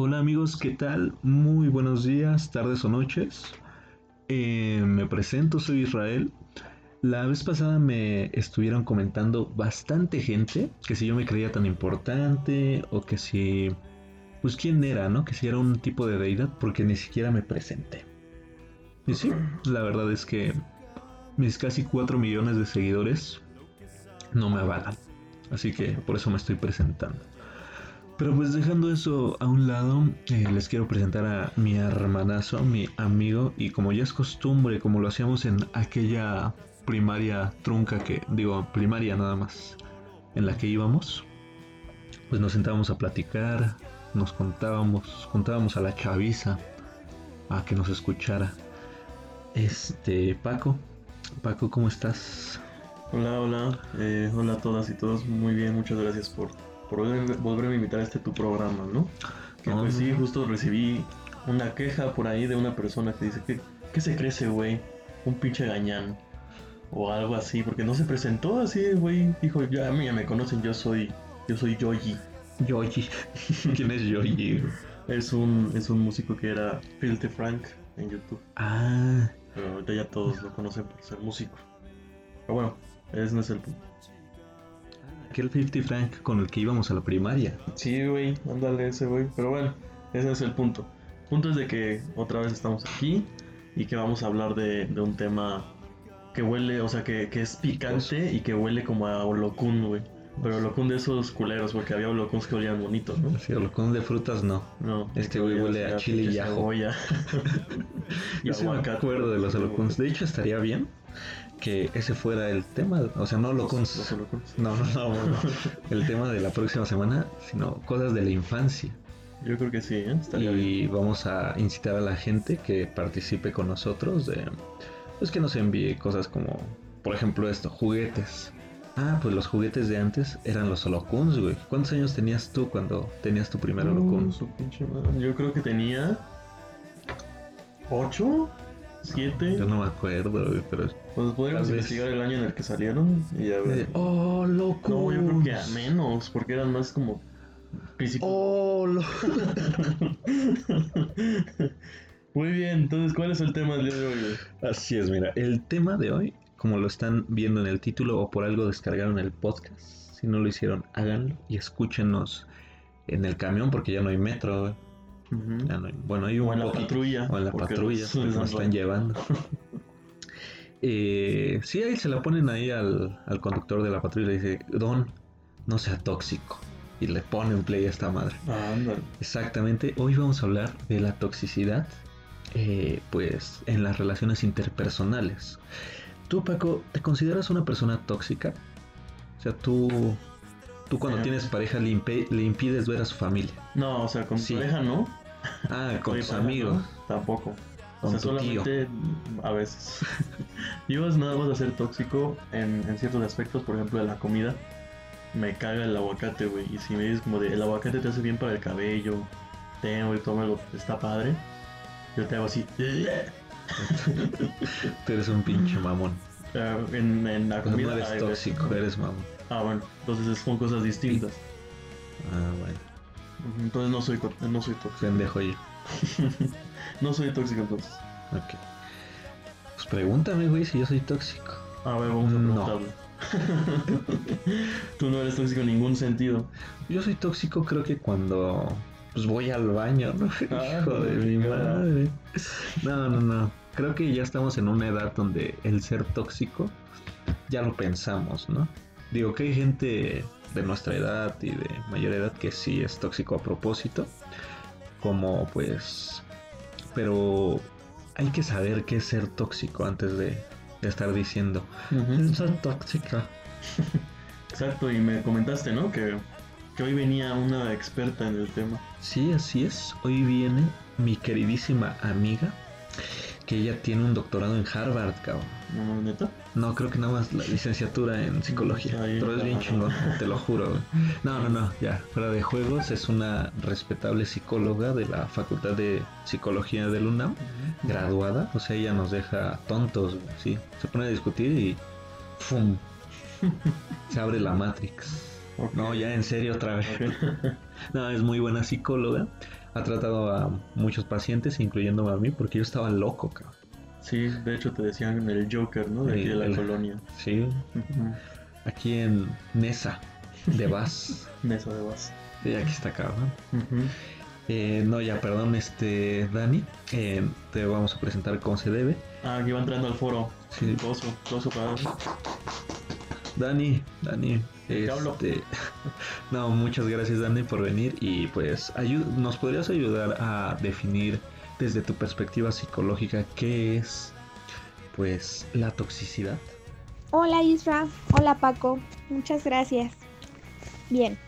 Hola amigos, ¿qué tal? Muy buenos días, tardes o noches. Eh, me presento, soy Israel. La vez pasada me estuvieron comentando bastante gente que si yo me creía tan importante o que si... Pues quién era, ¿no? Que si era un tipo de deidad porque ni siquiera me presenté. Y sí, la verdad es que mis casi 4 millones de seguidores no me avalan. Así que por eso me estoy presentando. Pero pues dejando eso a un lado, eh, les quiero presentar a mi hermanazo, mi amigo, y como ya es costumbre, como lo hacíamos en aquella primaria trunca que, digo, primaria nada más, en la que íbamos, pues nos sentábamos a platicar, nos contábamos, contábamos a la chaviza a que nos escuchara. Este, Paco, Paco, ¿cómo estás? Hola, hola, eh, hola a todas y todos, muy bien, muchas gracias por por volverme a invitar a este tu programa, ¿no? Que pues sí, justo recibí una queja por ahí de una persona que dice que ¿qué se crece, güey? Un pinche gañán o algo así, porque no se presentó así, güey. Dijo, ya a mí ya me conocen, yo soy yo soy Yoji. Yoji. ¿Quién es Yoji? es un es un músico que era Filthy Frank en YouTube. Ah, pero ahorita ya todos lo conocen por ser músico. Pero bueno, ese no es el punto aquel 50 Frank con el que íbamos a la primaria. Sí, güey, ándale ese, güey. Pero bueno, ese es el punto. El punto es de que otra vez estamos aquí y que vamos a hablar de, un tema que huele, o sea, que, es picante y que huele como a holocún, güey. Pero holocún de esos culeros, porque había holocuns que olían bonitos, ¿no? Sí, holocún de frutas no. No. Este güey huele a chile y ajo. y Yo sí me acuerdo de los holocuns. De hecho, estaría bien que ese fuera el tema, o sea, no lo los, no, no, no, no, el tema de la próxima semana, sino cosas de la infancia. Yo creo que sí, ¿eh? y vamos a incitar a la gente que participe con nosotros, de, pues que nos envíe cosas como, por ejemplo, esto, juguetes. Ah, pues los juguetes de antes eran los holocuns, güey. ¿Cuántos años tenías tú cuando tenías tu primer holocun? Yo creo que tenía ocho. ¿Siete? Yo no me acuerdo, pero. Pues podríamos investigar el año en el que salieron y a ver. ¡Oh, loco! No, yo creo que a menos, porque eran más como. ¡Oh, loco! Muy bien, entonces, ¿cuál es el tema del día de hoy? Así es, mira, el tema de hoy, como lo están viendo en el título o por algo descargaron el podcast, si no lo hicieron, háganlo y escúchenos en el camión porque ya no hay metro, bueno, hay un o en la patrulla. O en la patrulla, nos están llevando. eh, sí, ahí se la ponen ahí al, conductor de la patrulla y le dice, Don, no sea tóxico. Y le pone un play a esta madre. Ah, Exactamente. Hoy vamos a hablar de la toxicidad, eh, pues, en las relaciones interpersonales. Tú, Paco, ¿te consideras una persona tóxica? O sea, tú Tú cuando tienes pareja le, impides ver a su familia. No, o sea, con pareja no. Ah, con tus amigos. Tampoco. Con o sea, solamente a veces. Yo nada más a ser tóxico en, ciertos aspectos, por ejemplo, de la comida. Me caga el aguacate, güey. Y si me dices como de el aguacate te hace bien para el cabello, tengo y tómalo, está padre. Yo te hago así. Tú eres un pinche mamón. en, en, la comida. No eres tóxico, eres mamón. Ah, bueno, entonces son cosas distintas. Ah, bueno. Entonces no soy, no soy tóxico. Pendejo yo. no soy tóxico entonces. Ok. Pues pregúntame, güey, si yo soy tóxico. A ver, vamos a preguntarle. Tú no eres tóxico en ningún sentido. Yo soy tóxico creo que cuando pues voy al baño, ¿no? Ah, Hijo de mi madre. No, no, no. Creo que ya estamos en una edad donde el ser tóxico ya lo pensamos, ¿no? Digo que hay gente de nuestra edad y de mayor edad que sí es tóxico a propósito. Como pues... Pero hay que saber qué es ser tóxico antes de, estar diciendo. Soy tóxica. Exacto, y me comentaste, ¿no? Que, que hoy venía una experta en el tema. Sí, así es. Hoy viene mi queridísima amiga que ella tiene un doctorado en Harvard, cabrón. ¿No, neta? No, creo que nada más la licenciatura en psicología. pero es bien chingón, te lo juro. No, no, no, ya, fuera de juegos, es una respetable psicóloga de la Facultad de Psicología del UNAM, graduada. O sea, ella nos deja tontos, sí. Se pone a discutir y ¡fum! Se abre la Matrix. No, ya en serio otra vez. no, es muy buena psicóloga. Ha tratado a muchos pacientes, incluyéndome a mí, porque yo estaba loco, cabrón. Sí, de hecho te decían el Joker, ¿no? De aquí de la colonia. Sí. Aquí en Mesa de Vaz. Mesa de Vaz. Sí, aquí está cabrón. Eh, no, ya, perdón, este, Dani, eh, te vamos a presentar cómo se debe. Ah, aquí va entrando al foro. Sí. Gozo, gozo para... Dani, Dani, este, no, muchas gracias Dani por venir y pues nos podrías ayudar a definir desde tu perspectiva psicológica qué es pues la toxicidad. Hola Isra, hola Paco, muchas gracias. Bien,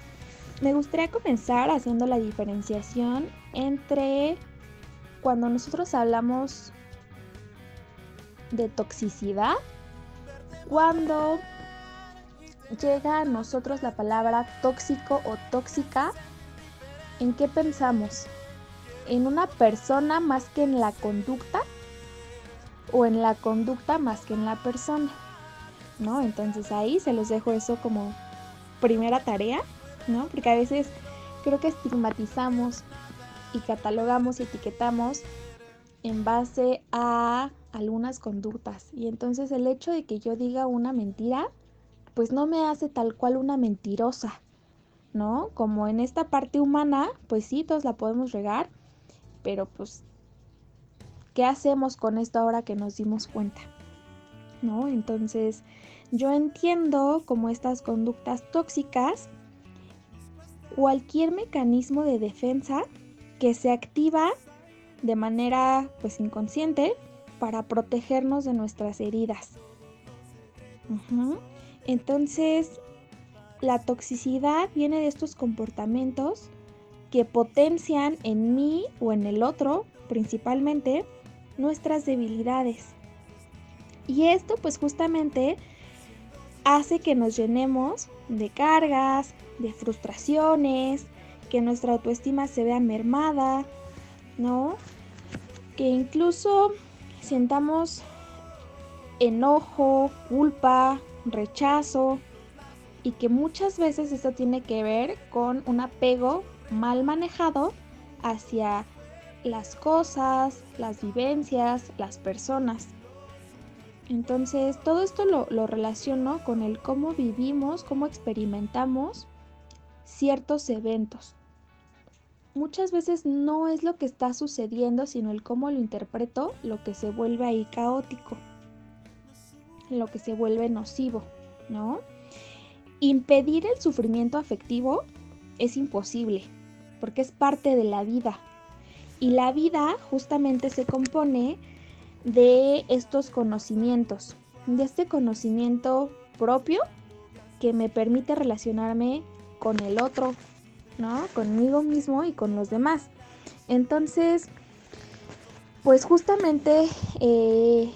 me gustaría comenzar haciendo la diferenciación entre cuando nosotros hablamos de toxicidad, cuando llega a nosotros la palabra tóxico o tóxica, ¿en qué pensamos? ¿En una persona más que en la conducta? ¿O en la conducta más que en la persona? ¿No? Entonces ahí se los dejo eso como primera tarea, ¿no? Porque a veces creo que estigmatizamos y catalogamos y etiquetamos en base a algunas conductas. Y entonces el hecho de que yo diga una mentira pues no me hace tal cual una mentirosa, ¿no? Como en esta parte humana, pues sí, todos la podemos regar, pero pues, ¿qué hacemos con esto ahora que nos dimos cuenta? ¿No? Entonces, yo entiendo como estas conductas tóxicas, cualquier mecanismo de defensa que se activa de manera pues inconsciente para protegernos de nuestras heridas. Entonces, la toxicidad viene de estos comportamientos que potencian en mí o en el otro, principalmente, nuestras debilidades. Y esto pues justamente hace que nos llenemos de cargas, de frustraciones, que nuestra autoestima se vea mermada, ¿no? Que incluso sentamos enojo, culpa, rechazo y que muchas veces esto tiene que ver con un apego mal manejado hacia las cosas, las vivencias, las personas. Entonces, todo esto lo, lo, relaciono con el cómo vivimos, cómo experimentamos ciertos eventos. Muchas veces no es lo que está sucediendo, sino el cómo lo interpreto, lo que se vuelve ahí caótico lo que se vuelve nocivo, ¿no? Impedir el sufrimiento afectivo es imposible, porque es parte de la vida. Y la vida justamente se compone de estos conocimientos, de este conocimiento propio que me permite relacionarme con el otro, ¿no? Conmigo mismo y con los demás. Entonces, pues justamente eh,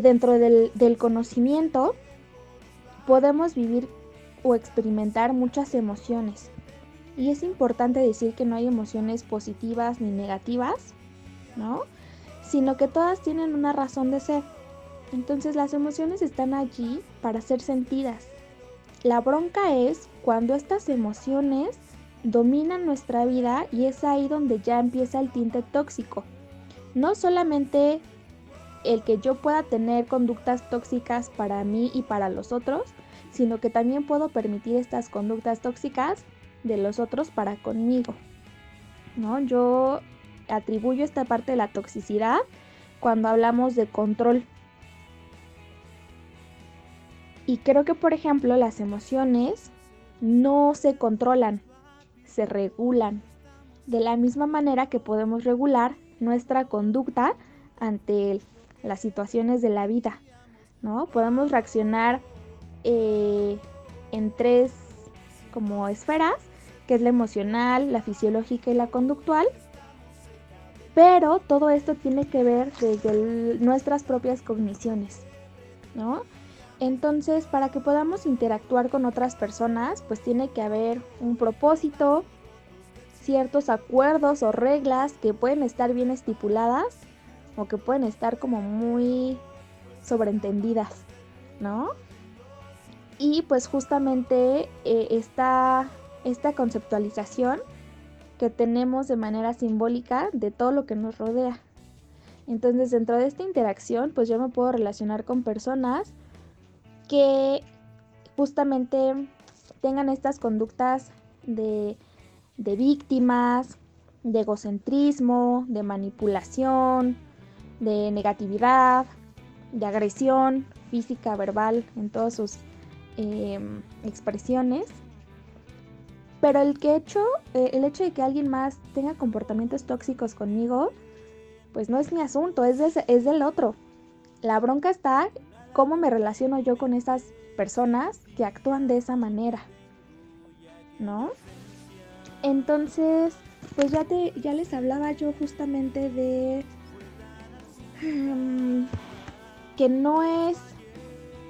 dentro del, conocimiento podemos vivir o experimentar muchas emociones. Y es importante decir que no hay emociones positivas ni negativas, ¿no? Sino que todas tienen una razón de ser. Entonces las emociones están allí para ser sentidas. La bronca es cuando estas emociones dominan nuestra vida y es ahí donde ya empieza el tinte tóxico. No solamente el que yo pueda tener conductas tóxicas para mí y para los otros, sino que también puedo permitir estas conductas tóxicas de los otros para conmigo. ¿No? Yo atribuyo esta parte de la toxicidad cuando hablamos de control. Y creo que, por ejemplo, las emociones no se controlan, se regulan. De la misma manera que podemos regular nuestra conducta ante el las situaciones de la vida, ¿no? Podemos reaccionar eh, en tres como esferas, que es la emocional, la fisiológica y la conductual. Pero todo esto tiene que ver desde nuestras propias cogniciones, ¿no? Entonces, para que podamos interactuar con otras personas, pues tiene que haber un propósito, ciertos acuerdos o reglas que pueden estar bien estipuladas o que pueden estar como muy sobreentendidas, ¿no? Y pues justamente eh, esta, esta conceptualización que tenemos de manera simbólica de todo lo que nos rodea. Entonces dentro de esta interacción pues yo me puedo relacionar con personas que justamente tengan estas conductas de, de víctimas, de egocentrismo, de manipulación, de negatividad, de agresión física, verbal, en todas sus em, expresiones. Pero el, que hecho, eh, el hecho de que alguien más tenga comportamientos tóxicos conmigo, pues no es mi asunto, es, es del otro. La bronca está cómo me relaciono yo con esas personas que actúan de esa manera. ¿No? Entonces, pues ya te ya les hablaba yo justamente de em, que no es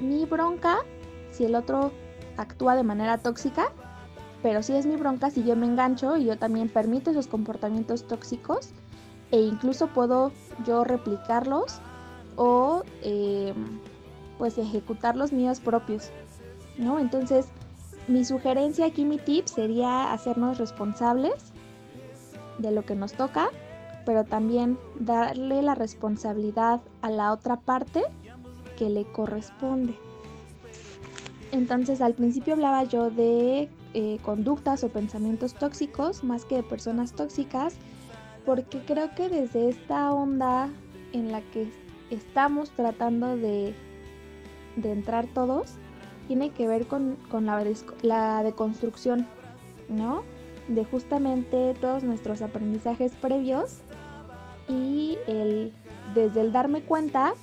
mi bronca si el otro actúa de manera tóxica, pero sí es mi bronca si yo me engancho y yo también permito esos comportamientos tóxicos e incluso puedo yo replicarlos o em, pues ejecutar los míos propios, ¿no? Entonces, mi sugerencia aquí, mi tip sería hacernos responsables de lo que nos toca, pero también darle la responsabilidad a la otra parte que le corresponde. Entonces al principio hablaba yo de eh, conductas o pensamientos tóxicos más que de personas tóxicas, porque creo que desde esta onda en la que estamos tratando de, de entrar todos, tiene que ver con, la, la deconstrucción, ¿no? De justamente todos nuestros aprendizajes previos y el, desde el darme cuenta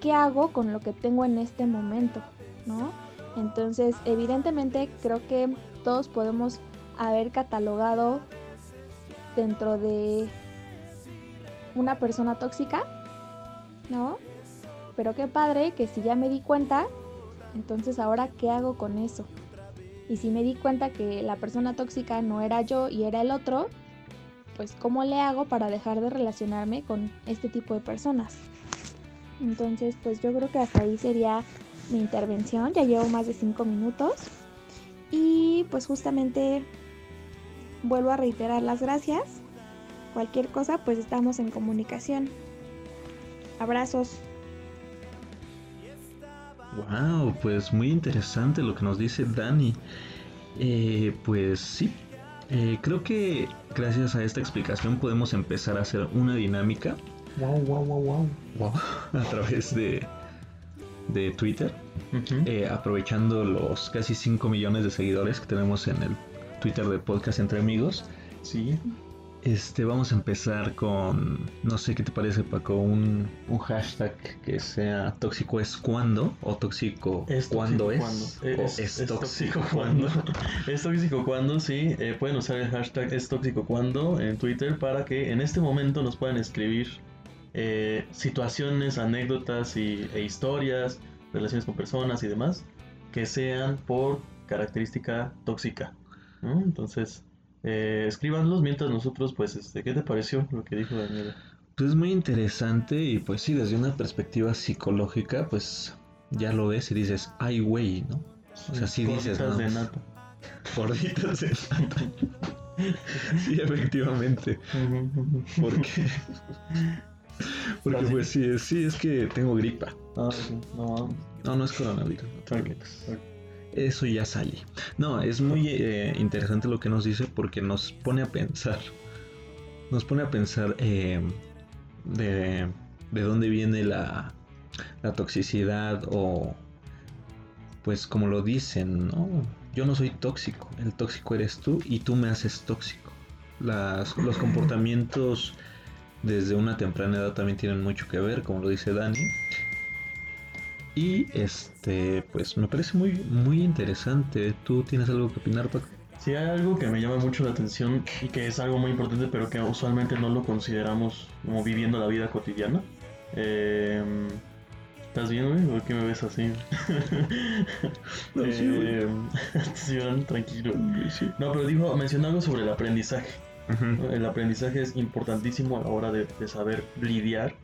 qué hago con lo que tengo en este momento, ¿no? Entonces, evidentemente creo que todos podemos haber catalogado dentro de una persona tóxica, ¿no? Pero qué padre que si ya me di cuenta, entonces ahora qué hago con eso. Y si me di cuenta que la persona tóxica no era yo y era el otro, pues cómo le hago para dejar de relacionarme con este tipo de personas. Entonces, pues yo creo que hasta ahí sería mi intervención. Ya llevo más de cinco minutos. Y pues justamente vuelvo a reiterar las gracias. Cualquier cosa, pues estamos en comunicación. Abrazos. Wow, pues muy interesante lo que nos dice Dani. Eh, pues sí, eh, creo que gracias a esta explicación podemos empezar a hacer una dinámica Wow, wow, wow, wow. A través de, de Twitter. Eh, aprovechando los casi 5 millones de seguidores que tenemos en el Twitter de Podcast Entre Amigos. Sí. Este, vamos a empezar con, no sé qué te parece Paco, un, un hashtag que sea tóxico es cuando o tóxico es cuando es, es, tóxico cuando. es tóxico cuando, sí. Eh, pueden usar el hashtag es tóxico cuando en Twitter para que en este momento nos puedan escribir eh, situaciones, anécdotas y, e historias, relaciones con personas y demás, que sean por característica tóxica. Entonces, eh, escríbanlos mientras nosotros, pues, este, ¿qué te pareció lo que dijo Daniela? Pues muy interesante y pues sí, desde una perspectiva psicológica, pues ya lo ves y dices, ay güey, ¿no? O sea, sí dices... Gorditas de nata. Gorditas de nata. sí, efectivamente. Porque porque pues sí, sí, es que tengo gripa. Ah, no, no, no es coronavirus. Eso ya sale. No, es muy eh, interesante lo que nos dice porque nos pone a pensar. Nos pone a pensar eh, de, de dónde viene la, la toxicidad o pues como lo dicen, ¿no? Yo no soy tóxico, el tóxico eres tú y tú me haces tóxico. Las, los comportamientos desde una temprana edad también tienen mucho que ver, como lo dice Dani. Y este, pues me parece muy, muy interesante. ¿Tú tienes algo que opinar, Paco? Sí, hay algo que me llama mucho la atención y que es algo muy importante, pero que usualmente no lo consideramos como viviendo la vida cotidiana. Em, ¿Estás bien, güey? ¿Por qué me ves así? No, eh, tranquilo. No, pero dijo, mencionó algo sobre el aprendizaje. El aprendizaje es importantísimo a la hora de, saber lidiar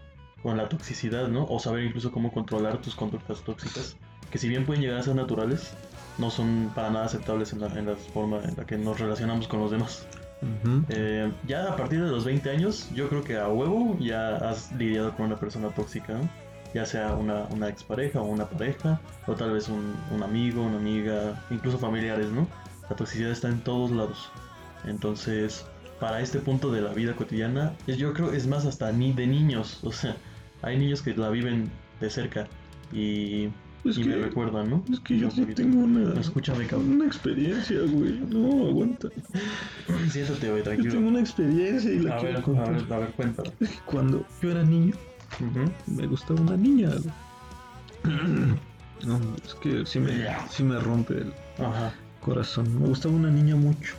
con la toxicidad, ¿no? O saber incluso cómo controlar tus conductas tóxicas, que si bien pueden llegar a ser naturales, no son para nada aceptables en la, en la forma en la que nos relacionamos con los demás. Eh, ya a partir de los 20 años, yo creo que a huevo ya has lidiado con una persona tóxica, ¿no? ya sea una, una expareja o una pareja, o tal vez un, un amigo, una amiga, incluso familiares, ¿no? La toxicidad está en todos lados. Entonces, para este punto de la vida cotidiana, yo creo es más hasta ni de niños, o sea, hay niños que la viven de cerca y, Es y que- me recuerdan, ¿no? Es que yo poquito. tengo una, Escúchame, cabrón. una experiencia, güey. No, aguanta. Siéntate, güey, Yo tranquilo. tengo una experiencia y la A quiero ver, a contar. ver, a ver, cuéntame. Es que cuando yo era niño, me gustaba una niña. No, es que sí me, sí me rompe el Ajá. corazón. Me gustaba una niña mucho.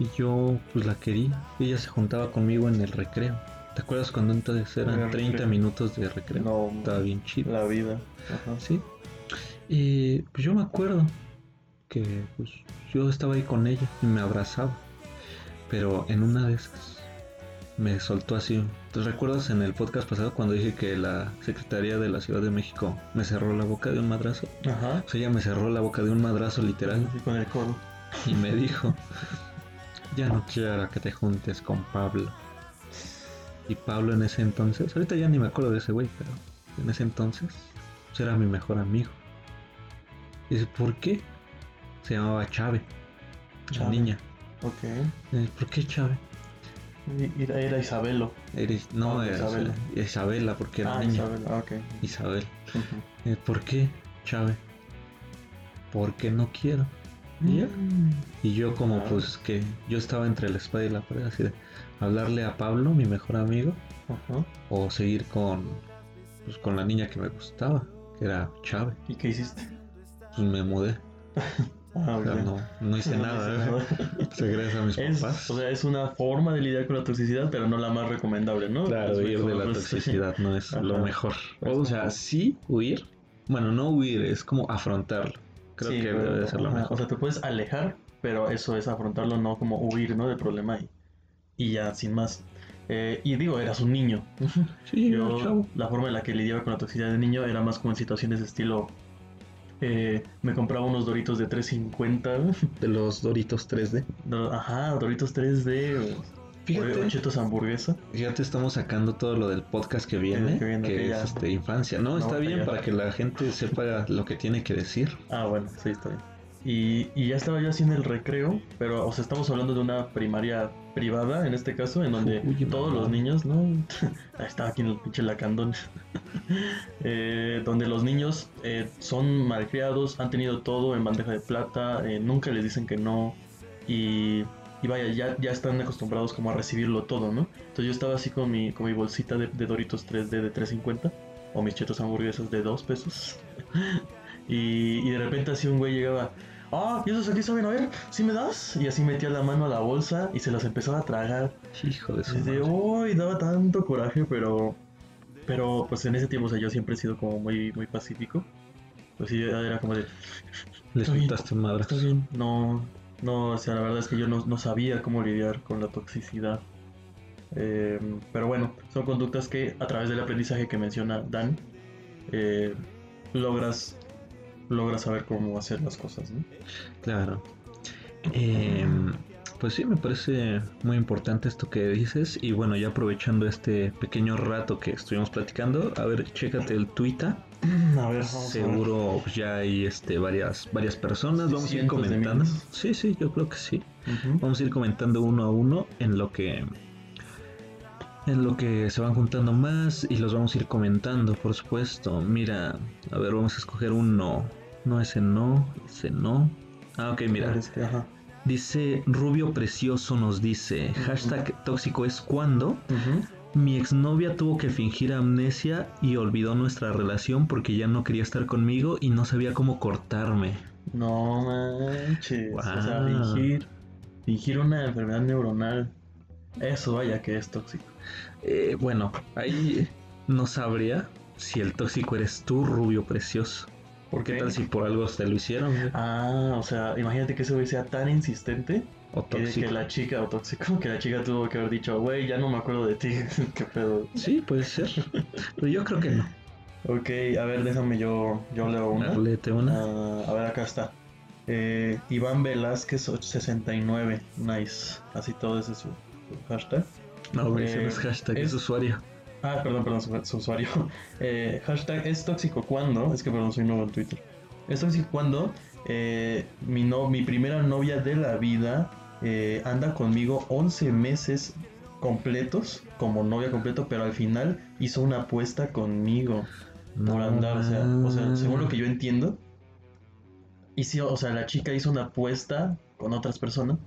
Y yo pues la quería. Ella se juntaba conmigo en el recreo. ¿Te acuerdas cuando entonces eran El 30 recreo. minutos de recreo? No, Estaba bien chido. la vida. Ajá. Sí. Y pues yo me acuerdo que pues yo estaba ahí con ella y me abrazaba. Pero en una de esas me soltó así. ¿Te recuerdas en el podcast pasado cuando dije que la Secretaría de la Ciudad de México me cerró la boca de un madrazo? Ajá. O sea, ella me cerró la boca de un madrazo literal Así con el codo. y me dijo, ya no quiero que te juntes con Pablo. Y Pablo en ese entonces, ahorita ya ni me acuerdo de ese güey, pero en ese entonces pues, era mi mejor amigo. Dice, ¿por qué? Se llamaba Chave, la niña. Ok. Eh, ¿Por qué Chave? Y- Era, era Isabelo. No, Ah, era Isabela. Isabela, porque era ah, niña. Isabel. Ah, ok. Isabel. Ujú. Eh, ¿Por qué Chave? Porque no quiero. ¿Y ya? Mm. Y yo como Ah. pues que yo estaba entre la espada y la pared, así de hablarle a Pablo, mi mejor amigo, Ajá. o seguir con pues, con la niña que me gustaba, que era Chave. ¿Y qué hiciste? Pues me mudé. Ah, O sea, ok. no, no hice No nada, hice ¿eh? nada. Se gracias a mis Es, papás. o sea, es una forma de lidiar con la toxicidad, pero no la más recomendable, ¿no? claro, Es huir de la pues, toxicidad no es lo mejor. O sea, sí huir. Bueno, no huir, es como afrontarlo. Creo Sí, que pero- debe de ser lo ajá, mejor. O sea, te puedes alejar, pero eso es afrontarlo, no como huir, ¿no? Del problema y, y ya, sin más. Eh, y digo, eras un niño. sí, Yo, chavo. la forma en la que lidiaba con la toxicidad de niño era más como en situaciones de estilo. eh, me compraba unos doritos de 3.50. De los Doritos 3D. do- Ajá, doritos 3D. Fíjate. chetos hamburguesa. Ya te estamos sacando todo lo del podcast que viene, que viene, que que es este, infancia, ¿no? No, Está bien para que la gente sepa lo que tiene que decir. Ah, bueno, sí, está bien. Y, y ya estaba yo haciendo el recreo, pero, o sea, estamos hablando de una primaria privada, en este caso, en donde Uy, todos mamá. los niños, ¿no? Estaba aquí en el pinche lacandón. Eh, donde los niños eh, son malcriados, han tenido todo en bandeja de plata, eh, nunca les dicen que no, y, y vaya, ya, ya están acostumbrados como a recibirlo todo, ¿no? Entonces yo estaba así con mi, con mi bolsita de, de Doritos 3D de 3.50, o mis chetos hamburguesas de 2 pesos. Y, y de repente así un güey llegaba, ah, ¿y esos aquí saben? A ver, ¿sí me das? Y así metía la mano a la bolsa y se las empezaba a tragar. Hijo de su Desde, uy, daba tanto coraje, pero, pero pues en ese tiempo, o sea, yo siempre he sido como muy, muy pacífico. Pues sí, era como de, Le está bien, soltaste madre. está bien. No, no, o sea, la verdad es que yo no, no sabía cómo lidiar con la toxicidad. Eh, pero bueno, son conductas que a través del aprendizaje que menciona Dan, eh, logras, logras saber cómo hacer las cosas, ¿no? Claro. Em, pues sí, me parece muy importante esto que dices. Y bueno, ya aprovechando este pequeño rato que estuvimos platicando, a ver, chécate el Twitter. A ver, vamos a ver. Seguro pues, ya hay este, varias, varias personas. Vamos a ir comentando. Sí, sí, yo creo que sí. Vamos a ir comentando uno a uno en lo que en lo que se van juntando más y los vamos a ir comentando, por supuesto. Mira, a ver, vamos a escoger uno. No, ese no, ese no. Ah, ok, mira. Este, ajá. Dice Rubio Precioso nos dice, hashtag tóxico es cuando mi exnovia tuvo que fingir amnesia y olvidó nuestra relación porque ya no quería estar conmigo y no sabía cómo cortarme. No manches. O sea, fingir, fingir una enfermedad neuronal. Eso vaya que es tóxico. Eh, bueno, ahí no sabría si el tóxico eres tú, Rubio Precioso. ¿Por ¿Qué tal si por algo te lo hicieron? güey? Ah, o sea, imagínate que ese güey sea tan insistente O tóxico. que la chica, o tóxico, que la chica tuvo que haber dicho, güey, ya no me acuerdo de ti. Qué pedo. Sí, puede ser. Pero yo creo que no. Ok, a ver, déjame yo, yo leo una. Léete una. Ah, a ver, acá está. Eh, Iván Velázquez 69, nice. Así todo ese es su, su hashtag. No, güey, ese no Eh, es hashtag, es, es- usuario. Ah, perdón, perdón, su, su usuario. Eh, hashtag es tóxico cuando. Es que perdón, soy nuevo en Twitter. Es tóxico cuando eh, mi, no, mi primera novia de la vida eh, anda conmigo 11 meses completos, como novia completo, pero al final hizo una apuesta conmigo por andar. O sea, o sea, según lo que yo entiendo, hizo, o sea, la chica hizo una apuesta con otras personas.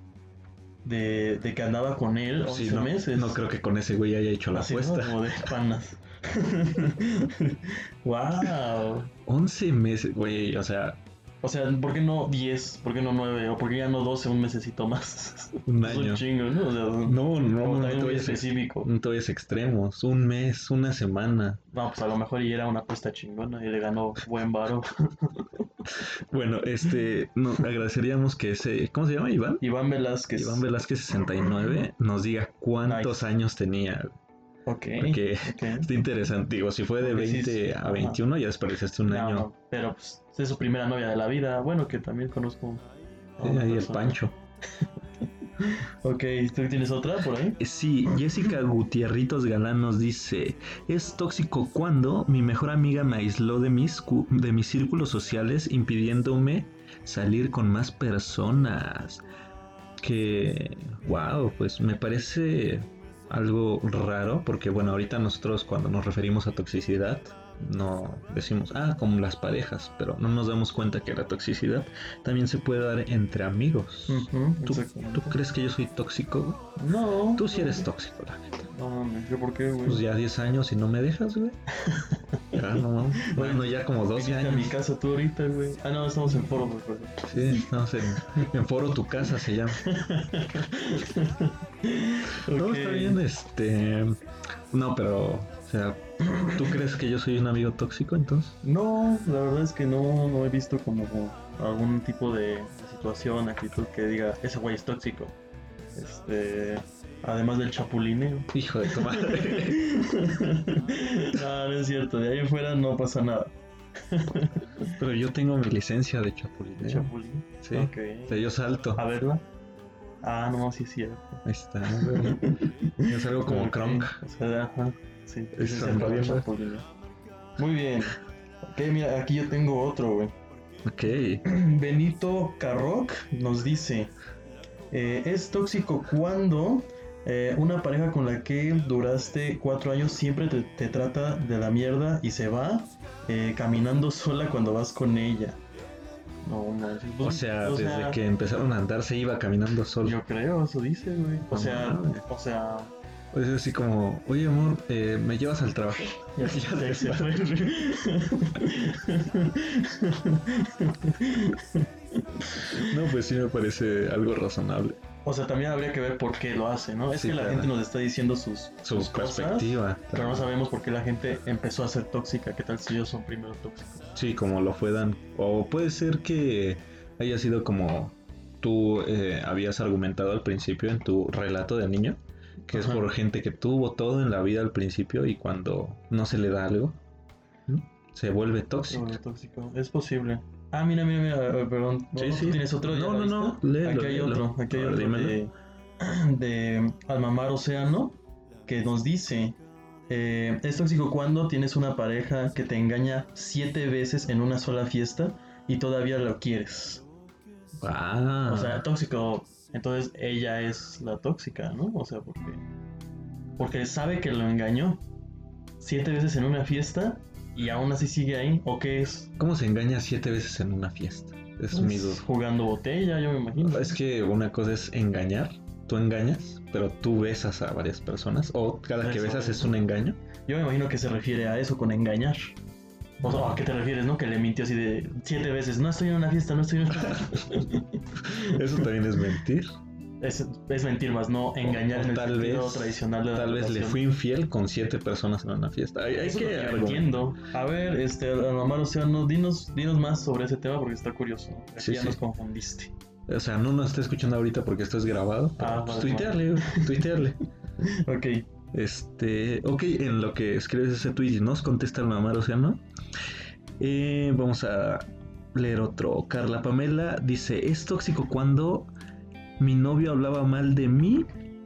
De, de que andaba con él 11 Sí, no, meses. no creo que con ese güey haya hecho la Así, ¿no? apuesta. Como de panas. wow. 11 meses, güey, o sea, O sea, ¿por qué no 10? ¿Por qué no 9? ¿O por qué ya no 12? Un mesecito más. un Es un año. chingo, ¿no? O sea, No, no, no, ex- específico. no vayas extremos. Un mes, una semana. No, pues a lo mejor y era una apuesta chingona y le ganó buen varo. Bueno, este, no, agradeceríamos que ese, ¿cómo se llama? Iván. Iván Velázquez. Iván Velázquez 69 nos diga cuántos Nice. años tenía. Ok. Porque ok. está interesante. Digo, si fue de Porque sí, 20 sí, a ajá. 21, ya desperdiciaste un No, año. no, pero pues es su primera novia de la vida. Bueno, que también conozco. a Sí, ahí el. Pancho. Ok, ¿tú tienes otra por ahí? Eh, Sí, Jessica Gutierritos Galán nos dice, es tóxico cuando mi mejor amiga me aisló de mis, de mis círculos sociales impidiéndome salir con más personas. Que, wow, pues me parece algo raro porque bueno, ahorita nosotros cuando nos referimos a toxicidad no decimos, ah, como las parejas, pero no nos damos cuenta que la toxicidad también se puede dar entre amigos. ¿Tú, crees que yo soy tóxico? No. Tú sí eres tóxico, la neta. No mames, ¿yo por qué, güey? Pues ya 10 años y no me dejas, güey. Ya, no mames. Bueno, ya como 12 Viniste a mi años. casa tú ahorita, güey. Ah, no, estamos en foro, güey. Sí, estamos en, en Foro Tu Casa se llama. No, Ok. está bien, este... No, pero, o sea, ¿tú crees que yo soy un amigo tóxico entonces? No, la verdad es que no, no he visto como algún tipo de situación, actitud que diga, ese güey es tóxico. Este, además del chapulineo. Hijo de tu madre. no, no es cierto, de ahí en fuera no pasa nada. Pero yo tengo mi licencia de chapulineo. Chapulín. Sí. Ok. O sea, yo salto. A verla. Ah, no, sí es cierto. Ahí está. Yo salgo como Ok, Kronk. O sea, ajá. Sí, Es. Muy bien. Ok, mira, aquí yo tengo otro, güey. Ok. Benito Carroc nos dice, eh, es tóxico cuando eh, una pareja con la que duraste cuatro años siempre te, te trata de la mierda y se va eh, caminando sola cuando vas con ella. No, no, pues, O sea, o desde sea, que empezaron a andar se iba caminando solo. Yo creo, eso dice, güey. O No sea, o sea... Es así como, oye amor, eh, me llevas al trabajo. Ya Ya se se fue. No, pues sí me parece algo razonable. O sea, también habría que ver por qué lo hace, ¿no? Es Sí, que la claro. gente nos está diciendo sus, Su sus cosas, perspectiva. pero no sabemos por qué la gente empezó a ser tóxica. ¿Qué tal si ellos son primero tóxicos? Sí, como lo fue Dan. O puede ser que haya sido como tú eh, habías argumentado al principio en tu relato de niño, que es por gente que tuvo todo en la vida al principio y cuando no se le da algo, ¿no? se vuelve tóxico. Es posible. Ah, mira, mira, mira, perdón. Sí, ¿No sí. ¿Tienes otro? ¿Ya No, no, no, léelo, Aquí hay léelo. otro. Aquí hay ver, otro de, de Almamar Océano que nos dice: eh, Es tóxico cuando tienes una pareja que te engaña siete veces en una sola fiesta y todavía lo quieres. Ah, O sea, tóxico. Entonces ella es la tóxica, ¿no? O sea, porque. Porque sabe que lo engañó siete veces en una fiesta y aún así sigue ahí. ¿O qué es? ¿cómo se engaña siete veces en una fiesta? Es Pues, mi duda. Jugando botella, yo me imagino. Es que una cosa es engañar, tú engañas, pero tú besas a varias personas, o cada que Eso, besas es un engaño. Yo me imagino que se refiere a eso con engañar. O sea, ¿a qué te refieres, no? Que le mintió así de siete veces. No estoy en una fiesta, no estoy en una fiesta. Eso también es mentir. es, es mentir más, no engañar O en el tal vez- tradicional de la Tal vez le fui infiel con siete personas en una fiesta. Hay, hay Eso es que lo entiendo. A ver, este, Omar Océano, dinos, dinos más sobre ese tema porque está curioso. Sí, ya sí. nos confundiste. O sea, no nos está escuchando ahorita porque esto es grabado. pero, Ah, pues vale, tuitearle, güey, tuitearle. Ok. Este, ok, en lo que escribes ese tweet y nos contesta el mamá Océano, eh, vamos a leer otro. Carla Pamela dice, es tóxico cuando mi novio hablaba mal de mí,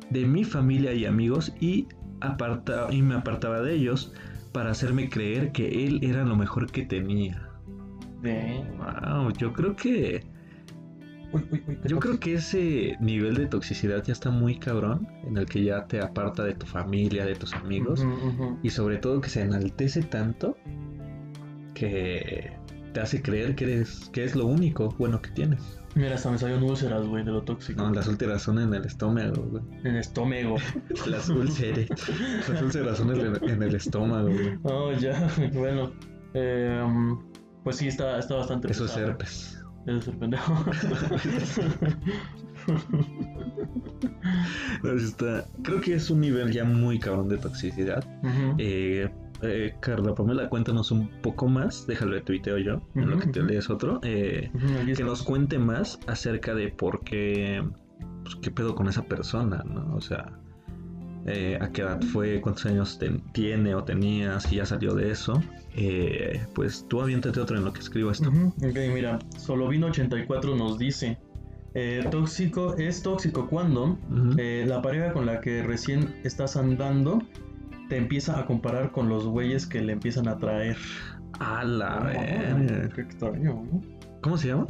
de mi familia y amigos y, aparta, y me apartaba de ellos para hacerme creer que él era lo mejor que tenía. Wow, yo creo que yo creo que ese nivel de toxicidad ya está muy cabrón, en el que ya te aparta de tu familia, de tus amigos, y sobre todo que se enaltece tanto que te hace creer que eres que es lo único bueno que tienes. Mira, hasta me salió úlceras, güey, de lo tóxico. No, las úlceras son en el estómago, güey. En el estómago. las úlceras. las úlceras son en el, estómago, güey. Oh, ya, bueno. Eh, pues sí, está, está bastante Eso es herpes. Eso es el pendejo. está, creo que es un nivel ya muy cabrón de toxicidad. eh, eh, Carla Pamela, cuéntanos un poco más, déjalo de tuiteo yo, en lo que te lees otro, eh, que nos cuente más acerca de por qué, pues, qué pedo con esa persona, ¿no? O sea, eh, a qué edad fue, cuántos años tiene o tenía, si ya salió de eso. pues tú aviéntate otro en lo que escribo esto. Ok, mira, Solo Vino 84 nos dice, tóxico es tóxico cuando la pareja con la que recién estás andando te empieza a comparar con los güeyes que le empiezan a traer. A la vez. Qué extraño, ¿no? ¿Cómo se llama?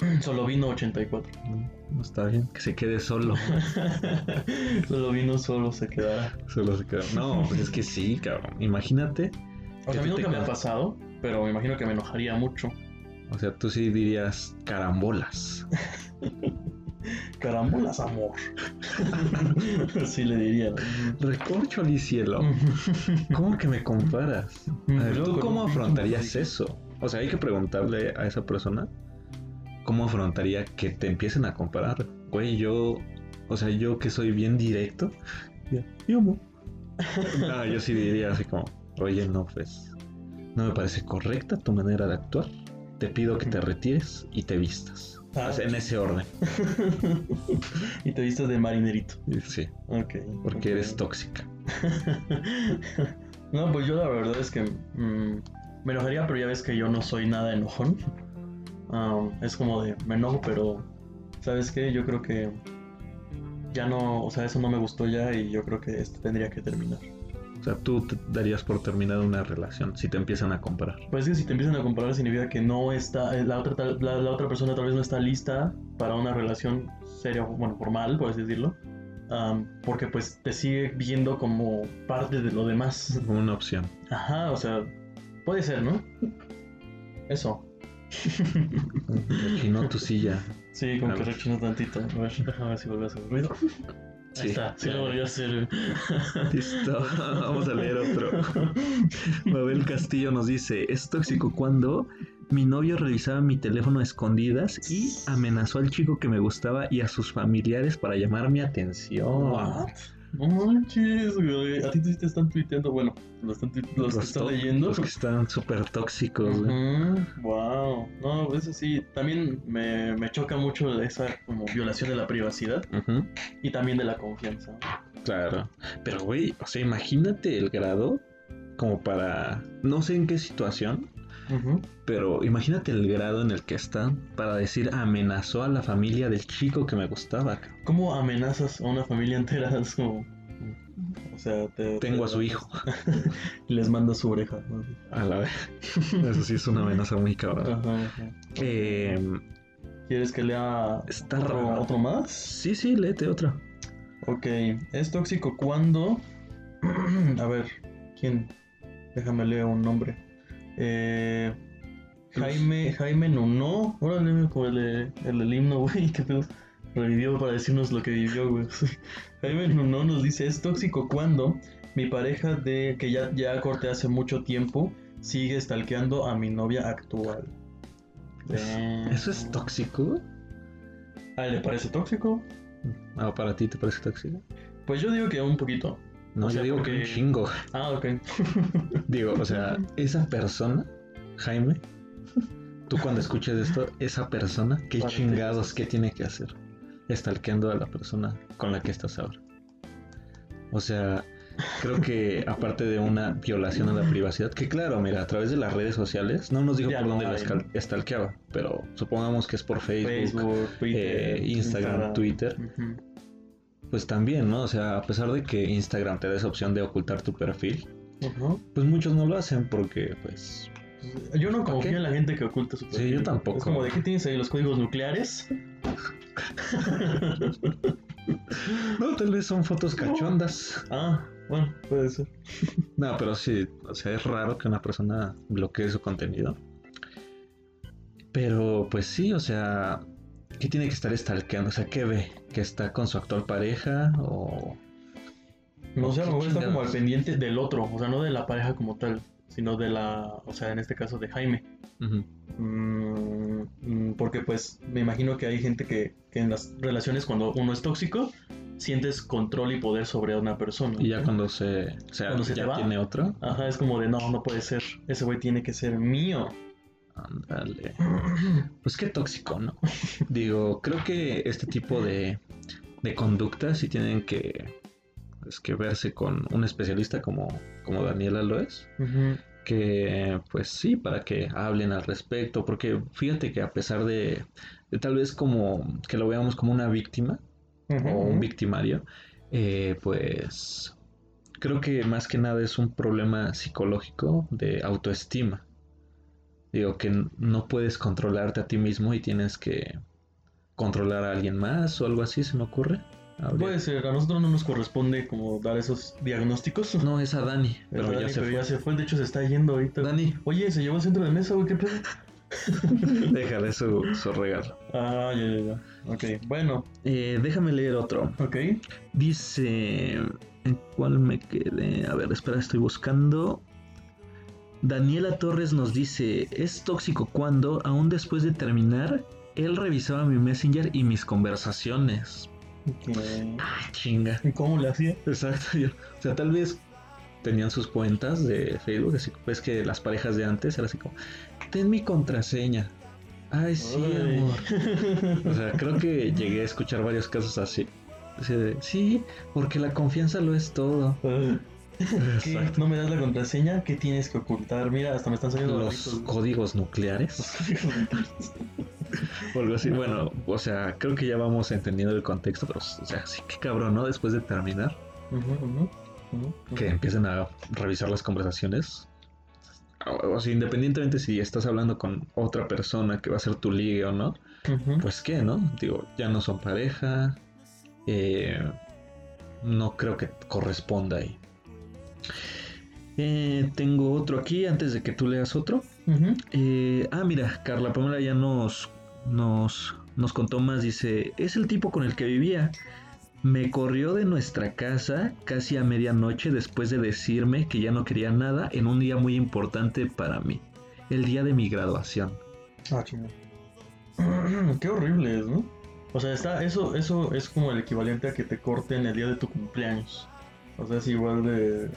Solo vino 84. No, está bien, que se quede solo. solo vino solo se quedará. Solo se quedará. No, pues es que sí, cabrón. Imagínate. O sea, a mí nunca me ha pasado, pero me imagino que me enojaría mucho. O sea, tú sí dirías carambolas. Carambolas, amor. Así le diría. Recorcho al cielo. ¿Cómo que me comparas? ¿tú cómo afrontarías eso? O sea, hay que preguntarle a esa persona cómo afrontaría que te empiecen a comparar. Güey, yo, o sea, yo que soy bien directo, yo, no, yo sí diría así como, oye, no, pues, no me parece correcta tu manera de actuar. Te pido que te retires y te vistas. Ah, en ese orden. y te vistes de marinerito. Sí. Ok. Porque eres tóxica. no, pues yo la verdad es que mm, me enojaría, pero ya ves que yo no soy nada enojón. Es como de, me enojo, pero ¿sabes qué? Yo creo que ya no, o sea, eso no me gustó ya y yo creo que esto tendría que terminar. O sea, tú te darías por terminada una relación si te empiezan a comparar. Pues es que si te empiezan a comparar significa que no está, eh, la otra, la, otra persona tal vez no está lista para una relación seria, bueno, formal, por así decirlo. porque pues te sigue viendo como parte de lo demás. Como una opción. Ajá, o sea, puede ser, ¿no? Eso. Rechinó tu silla. Sí, como que rechinó tantito. A ver, a ver si vuelve a hacer ruido. Sí, está, sí lo volvió a hacer. Listo, vamos a leer otro. Mabel Castillo nos dice, es tóxico cuando mi novio revisaba mi teléfono a escondidas y amenazó al chico que me gustaba y a sus familiares para llamar mi atención. No manches, güey. A ti te están tuiteando, bueno, los, están, los, que están leyendo. Los que están súper tóxicos, güey. Wow. No, eso sí, también me, me, choca mucho esa como violación de la privacidad y también de la confianza. Claro. Pero, güey, o sea, imagínate el grado como para. No sé en qué situación, pero imagínate el grado en el que están para decir amenazó a la familia del chico que me gustaba. ¿Cómo amenazas a una familia entera? Es como... O sea, tengo a su hijo. les manda su oreja. A la vez. Eso sí es una amenaza muy cabrón. Em, ¿Quieres que lea otro, otro, más? Sí, sí, léete otra. Ok, es tóxico cuando... a ver, ¿quién? Déjame leer un nombre. Eh, Jaime, Jaime no, órale, como el, el, himno, güey, que pedo. Revivió para decirnos lo que vivió, güey. Jaime no nos dice, es tóxico cuando mi pareja de que ya, ya corté hace mucho tiempo sigue stalkeando a mi novia actual. ¿Eso es tóxico? ¿A él le parece tóxico? ¿Ah, para ti te parece tóxico? Pues yo digo que un poquito. No, yo digo que un chingo. Ah, ok. digo, o sea, esa persona, Jaime, tú cuando escuches esto, esa persona, ¿qué chingados, qué tiene que hacer? Estalqueando a la persona con la que estás ahora. O sea, creo que aparte de una violación a la privacidad, que claro, mira, a través de las redes sociales, no nos dijo Ya por no dónde la estalqueaba, pero supongamos que es por Facebook, Facebook, Twitter, eh, Instagram, Twitter, Ujú. Pues también, ¿no? O sea, a pesar de que Instagram te da esa opción de ocultar tu perfil, pues muchos no lo hacen porque, pues, Yo no ¿Para confío en la gente que oculta su Sí, perfil. yo tampoco. Es como de qué tienes ahí los códigos nucleares. no, tal vez son fotos cachondas. ah, bueno, puede ser. No, pero sí, o sea, es raro que una persona bloquee su contenido. Pero pues sí, o sea, ¿qué tiene que estar stalkeando? O sea, ¿qué ve? ¿Que está con su actual pareja? O... No sé, a lo mejor está como al pendiente del otro, o sea, no de la pareja como tal, sino de la, o sea, en este caso de Jaime. Mm, mm, porque pues me imagino que hay gente que, que en las relaciones cuando uno es tóxico, sientes control y poder sobre una persona. Y ya cuando se, o sea, Cuando se te ya va. tiene otro, Ajá, es como de no, no puede ser, ese güey tiene que ser mío. Ándale. Pues qué tóxico, ¿no? Digo, creo que este tipo de, de conductas sí tienen que, pues, que verse con un especialista como, como Daniela lo es. Que pues sí, para que hablen al respecto, porque fíjate que a pesar de, de tal vez como que lo veamos como una víctima o un victimario, eh, pues creo que más que nada es un problema psicológico de autoestima. Digo que no puedes controlarte a ti mismo y tienes que controlar a alguien más o algo así, se me ocurre. Habría- Puede ser, a nosotros no nos corresponde como dar esos diagnósticos. No, es a Dani, pero, se ya se fue, de hecho se está yendo ahorita. Dani, Oye, se llevó el centro de mesa, güey, qué pedo. déjale su, su regalo. Ah, ya, ya, ya. Ok, bueno, Eh, déjame leer otro. ok. Dice, ¿en cuál me quedé? A ver, espera, estoy buscando. Daniela Torres nos dice, es tóxico cuando, aún después de terminar, él revisaba mi messenger y mis conversaciones. ok. Ah, chinga. ¿Y cómo le hacía? Exacto. yo- o sea, tal vez tenían sus cuentas de Facebook, así pues que las parejas de antes era así como, ten mi contraseña. Ay, sí, Ay. amor. O sea, creo que llegué a escuchar varios casos así. Así de, sí, porque la confianza lo es todo. Ah. Exacto. ¿No me das la contraseña? ¿Qué tienes que ocultar? Mira, hasta me están saliendo Los barritos. códigos nucleares o algo así. Bueno, o sea, creo que ya vamos entendiendo el contexto, pero, o sea, sí que cabrón, ¿no? Después de terminar, ujú. que empiecen a revisar las conversaciones. O, sea, independientemente si estás hablando con otra persona que va a ser tu ligue o no, pues qué, ¿no? Digo, ya no son pareja. eh, no creo que corresponda ahí. Eh, tengo otro aquí antes de que tú leas otro. Eh, ah, mira, Carla Pamela ya nos, nos, nos contó más. Dice, es el tipo con el que vivía. Me corrió de nuestra casa casi a medianoche después de decirme que ya no quería nada en un día muy importante para mí. El día de mi graduación. Ah. Qué horrible es, ¿no? O sea, está, eso, eso es como el equivalente a que te corten el día de tu cumpleaños. O sea, es igual de,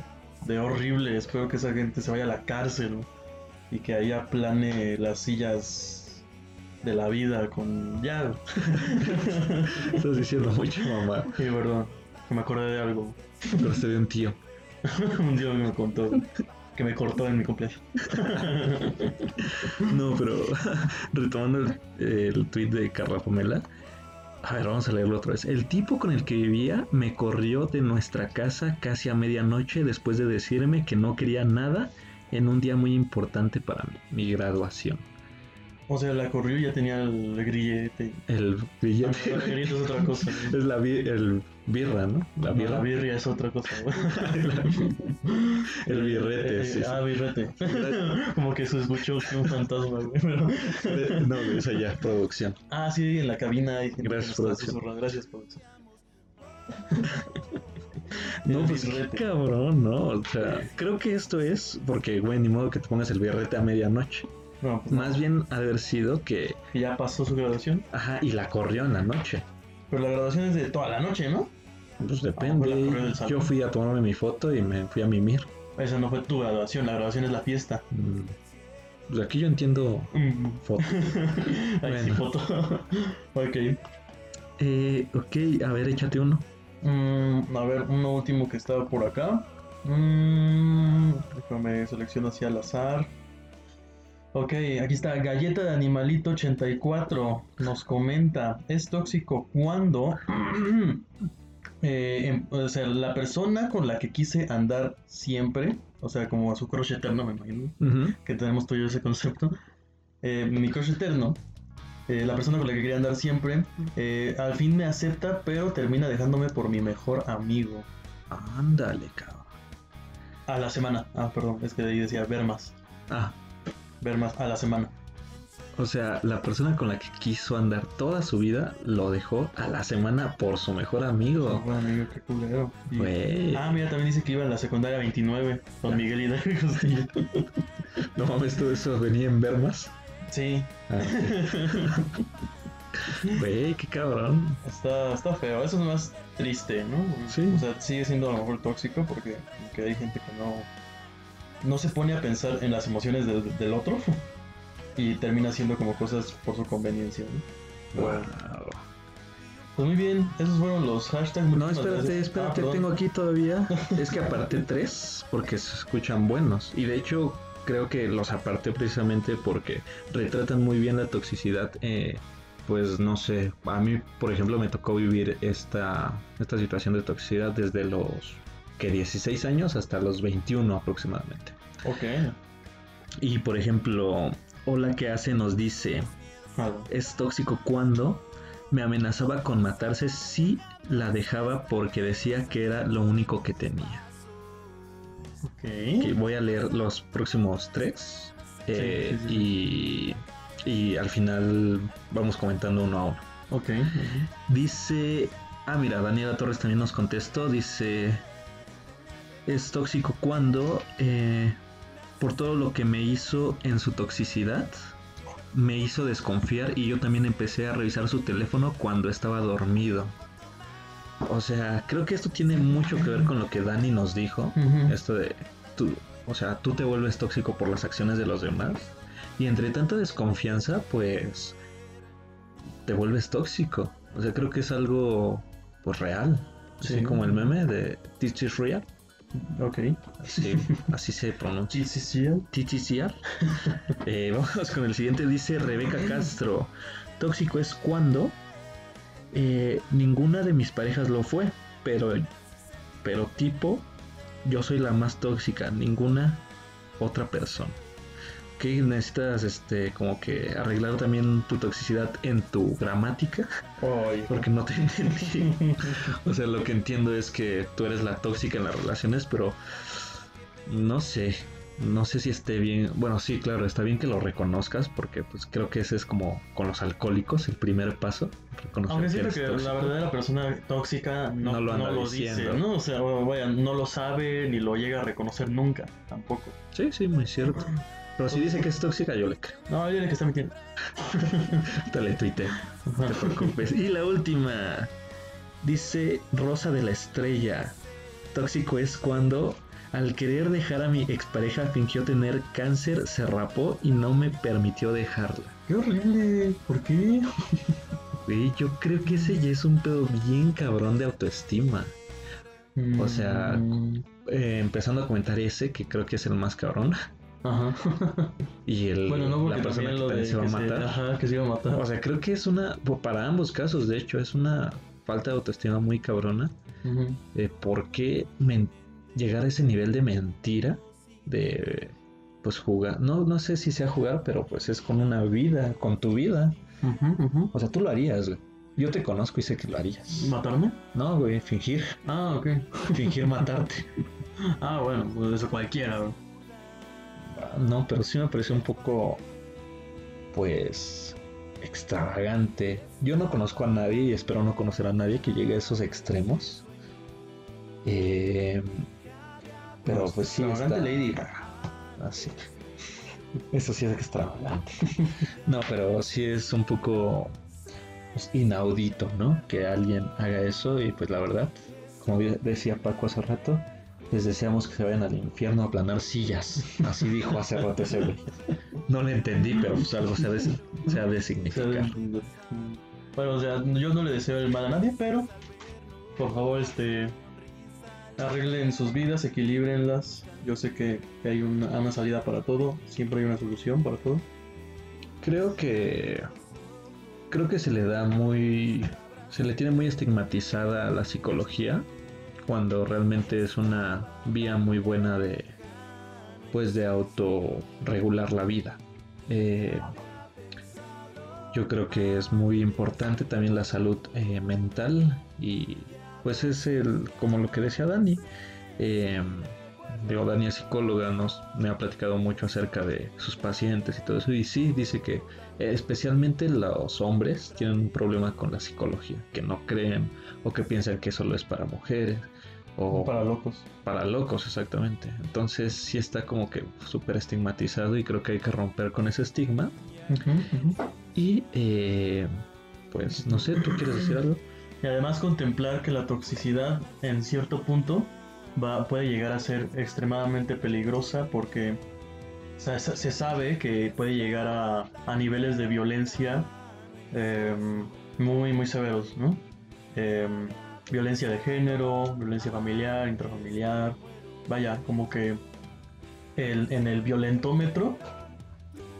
de horrible. Espero que esa gente se vaya a la cárcel y que ahí aplane las sillas de la vida con ya. Estás diciendo mucho, mamá. Sí, perdón, que me acordé de algo. Pero ve un tío. Un día me contó que me cortó en mi cumpleaños. No, pero retomando el, el tweet de Carla Pomela. A ver, vamos a leerlo otra vez. El tipo con el que vivía me corrió de nuestra casa casi a medianoche después de decirme que no quería nada en un día muy importante para mí, mi graduación. O sea, la corrió y ya tenía el grillete. El Ah, billete no, el grillete es otra cosa. ¿no? es la bi- el birra, ¿no? La No, birra. la birria es otra cosa. El birrete, Eh, sí, sí. Ah, birrete. Como que se escuchó un fantasma, güey. pero- No, esa ya, producción. Ah, sí, en la cabina hay gente Gracias, que producción. susurrando. Gracias, producción. No, pues qué cabrón, ¿no? O sea, creo que esto es porque, güey, ni modo que te pongas el birrete a medianoche. No, pues no. Más bien ha de haber sido que, Que ya pasó su graduación. ajá, y la corrió en la noche. Pero la graduación es de toda la noche, ¿no? Pues depende. Yo fui a tomarme mi foto y me fui a mimir. Esa no fue tu graduación, la graduación es la fiesta. Mm, Pues aquí yo entiendo Mm. foto. Ay, sí, Bueno. foto. ok. Eh, ok, a ver, échate uno. Mm, a ver, uno último que estaba por acá. Mm, déjame selecciono hacia al azar. Ok, aquí está, Galleta de Animalito 84 nos comenta, es tóxico cuando eh, em- o sea, la persona con la que quise andar siempre, o sea, como a su crush eterno, me imagino, que tenemos tú y yo ese concepto, eh, mi crush eterno, eh, la persona con la que quería andar siempre, eh, al fin me acepta, pero termina dejándome por mi mejor amigo. Ándale, cabrón. A la semana, ah, perdón, es que de ahí decía ver más, Ah, ver más, a la semana. o sea, la persona con la que quiso andar toda su vida lo dejó a la semana por su mejor amigo. Bueno, amigo, qué culero. Y-. Ah, mira, también dice que iba en la secundaria 29 con Miguel Hidalgo Castillo. No mames, todo eso venía en Vermas. Sí, Ah. Güey, qué cabrón. está, está feo. Eso es más triste, ¿no? Sí. O sea, sigue siendo a lo mejor tóxico porque, porque hay gente que no, no se pone a pensar en las emociones del, del otro y termina haciendo como cosas por su conveniencia, ¿no? Wow. Pues muy bien, esos fueron los hashtags. No, espérate, espérate, Ah, tengo aquí todavía. Es que aparté tres porque se escuchan buenos. Y de hecho, creo que los aparté precisamente porque retratan muy bien la toxicidad. eh, pues no sé, a mí, por ejemplo, me tocó vivir esta, esta situación de toxicidad desde los que 16 años hasta los 21 aproximadamente. Ok. Y por ejemplo, Hola que hace nos dice, es tóxico cuando me amenazaba con matarse si la dejaba porque decía que era lo único que tenía. ok. Que voy a leer los próximos tres eh, sí, sí, Y, y al final vamos comentando uno a uno. Ok. Dice, ah mira, Daniela Torres también nos contestó, dice, es tóxico cuando, eh, por todo lo que me hizo en su toxicidad, me hizo desconfiar y yo también empecé a revisar su teléfono cuando estaba dormido. O sea, creo que esto tiene mucho que ver con lo que Dani nos dijo, esto de, tú, o sea, tú te vuelves tóxico por las acciones de los demás y entre tanta desconfianza, pues, te vuelves tóxico. O sea, creo que es algo, pues, real. Así Sí. como el meme de Teach is real. Ok. Así, así se pronuncia. GCCL. TTCR. Eh, vamos con el siguiente. Dice Rebeca Castro. Tóxico es cuando eh, ninguna de mis parejas lo fue. Pero, pero tipo, yo soy la más tóxica. Ninguna otra persona. Que necesitas este como que arreglar también tu toxicidad en tu gramática. Porque no te entendí. O sea, lo que entiendo es que tú eres la tóxica en las relaciones, pero no sé, no sé si esté bien. Bueno, sí, claro, está bien que lo reconozcas, porque pues creo que ese es como con los alcohólicos el primer paso. Reconocer Aunque que siento que tóxico. la verdadera persona tóxica no, No lo no anda lo, diciendo. dice, ¿no? O sea, bueno, vaya, no lo sabe ni lo llega a reconocer nunca, tampoco. Sí, sí, muy cierto. Pero si dice que es tóxica, yo le creo. No, yo que está mintiendo. Te le tuité, no te preocupes. Y la última, dice Rosa de la Estrella. Tóxico es cuando al querer dejar a mi expareja fingió tener cáncer, se rapó y no me permitió dejarla. Qué horrible, ¿por qué? Güey, yo creo que ese ya es un pedo bien cabrón de autoestima. O sea, Mm, Eh, empezando a comentar ese, que creo que es el más cabrón. Ajá. Y el, bueno, no la persona que de se va a matar. ajá, que se iba a matar. O sea, creo que es una, para ambos casos, de hecho, es una falta de autoestima muy cabrona. Ujú. Eh, ¿Por qué llegar a ese nivel de mentira? De, pues, jugar. No, no sé si sea jugar, pero pues es con una vida, con tu vida. Ujú, ujú. O sea, tú lo harías, güey. Yo te conozco y sé que lo harías. ¿Matarme? No, güey, fingir. Ah, ok. Fingir matarte. Ah, bueno, pues eso cualquiera, bro. No, pero sí me pareció un poco, pues, extravagante. Yo no conozco a nadie y espero no conocer a nadie que llegue a esos extremos. Eh, pero pues sí Extravagante está Lady Gaga. así. Eso sí es extravagante. No, pero sí es un poco pues, inaudito, ¿no? Que alguien haga eso y pues la verdad, como decía Paco hace rato, les deseamos que se vayan al infierno a aplanar sillas. Así dijo hace rato ese güey. No lo entendí, pero pues algo se ha de, se ha de O sea, significar. Bueno, o sea, yo no le deseo el mal a nadie, pero por favor, este, arreglen sus vidas, equilibrenlas. Yo sé que, hay una, una, salida para todo, siempre hay una solución para todo. Creo que creo que se le da muy se le tiene muy estigmatizada la psicología cuando realmente es una vía muy buena de pues de autorregular la vida. Eh, yo creo que es muy importante también la salud eh, mental y pues es el como lo que decía Dani eh, digo Dani es psicóloga nos me ha platicado mucho acerca de sus pacientes y todo eso y sí dice que especialmente los hombres tienen un problema con la psicología que no creen o que piensan que solo es para mujeres o para locos. para locos exactamente. Entonces sí está como que súper estigmatizado y creo que hay que romper con ese estigma. Y eh, pues no sé tú quieres decir algo y además contemplar que la toxicidad en cierto punto va, puede llegar a ser extremadamente peligrosa porque se sabe que puede llegar a, a niveles de violencia em, muy, muy severos, ¿no? Em, violencia de género, violencia familiar, intrafamiliar, vaya, como que el, en el violentómetro,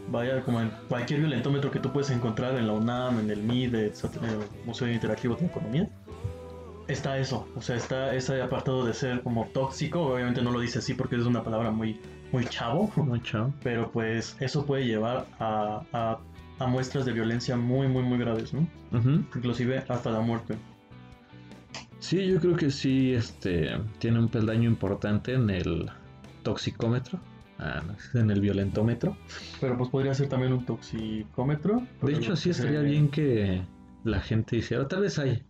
vaya, como en cualquier violentómetro que tú puedes encontrar en la UNAM, en el MID, el Museo Interactivo de Economía, está eso, o sea, está ese apartado de ser como tóxico, obviamente no lo dice así porque es una palabra muy, muy chavo, muy chavo, pero pues eso puede llevar a, a, muestras de violencia muy, muy, muy graves, ¿no? Inclusive hasta la muerte. Sí, yo creo que sí, este, tiene un peldaño importante en el toxicómetro. Ah, en el violentómetro. Pero pues podría ser también un toxicómetro. De hecho, sí estaría bien que la gente hiciera. Tal vez hay.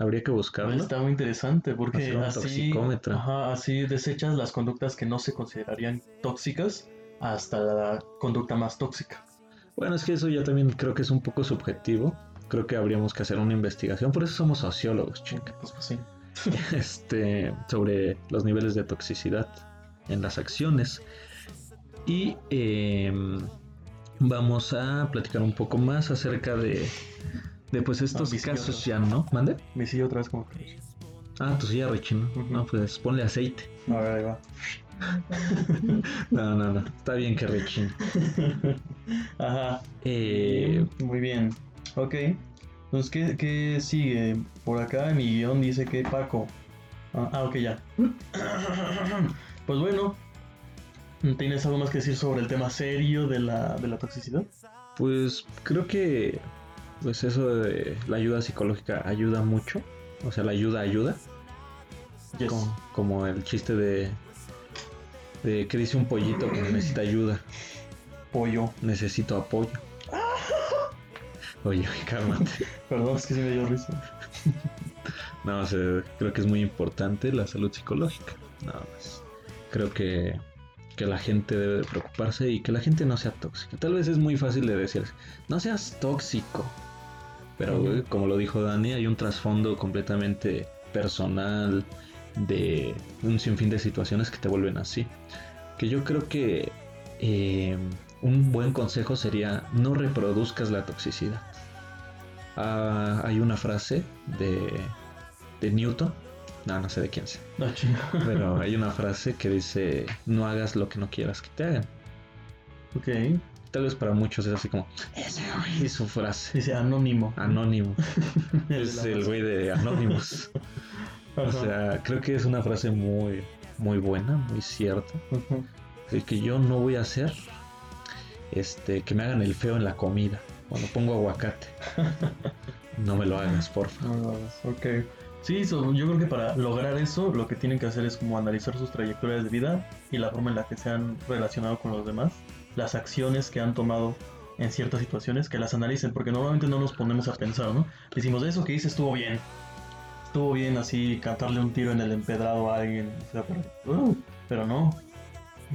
Habría que buscarlo. Está muy interesante porque así, así desechas las conductas que no se considerarían tóxicas hasta la conducta más tóxica. Bueno, es que eso ya también creo que es un poco subjetivo. Creo que habríamos que hacer una investigación. Por eso somos sociólogos, chicos. Pues, pues, sí. este, sobre los niveles de toxicidad en las acciones. Y em, vamos a platicar un poco más acerca de de pues estos casos ya, ¿no? ¿Mande? Mi silla otra vez como Ah, tu silla rechino. No, pues ponle aceite. A ver, ahí va. no, no, no. Está bien que rechine. Ajá. Eh... Muy bien. Ok. Entonces, ¿qué, ¿qué, sigue? Por acá en mi guion dice que Paco. Ah, ah ok, ya. pues bueno. ¿Tienes algo más que decir sobre el tema serio de la, de la toxicidad? Pues creo que pues eso de la ayuda psicológica ayuda mucho. O sea, la ayuda ayuda. Como, el chiste de, de que dice un pollito que necesita ayuda. Pollo. Necesito apoyo. Oye, cálmate. Perdón, es que sí me dio risa. no, o sea, creo que es muy importante la salud psicológica. Nada más. Creo que que la gente debe de preocuparse y que la gente no sea tóxica. Tal vez es muy fácil de decir, no seas tóxico. Pero como lo dijo Dani, hay un trasfondo completamente personal de un sinfín de situaciones que te vuelven así. Que yo creo que eh, un buen consejo sería no reproduzcas la toxicidad. Ah, hay una frase de, de Newton, no, no sé de quién sea, pero hay una frase que dice no hagas lo que no quieras que te hagan. Ok tal vez para muchos es así como, ese güey su frase. Dice anónimo. Anónimo. es el güey de Anonymous. o sea, creo que es una frase muy, muy buena, muy cierta. que yo no voy a hacer este, que me hagan el feo en la comida. Cuando pongo aguacate. no me lo hagas, por favor. No ok. Sí, yo creo que para lograr eso lo que tienen que hacer es como analizar sus trayectorias de vida y la forma en la que se han relacionado con los demás las acciones que han tomado en ciertas situaciones, que las analicen, porque normalmente no nos ponemos a pensar, ¿no? Decimos, eso que hice estuvo bien. Estuvo bien así cantarle un tiro en el empedrado a alguien, uh, pero, no.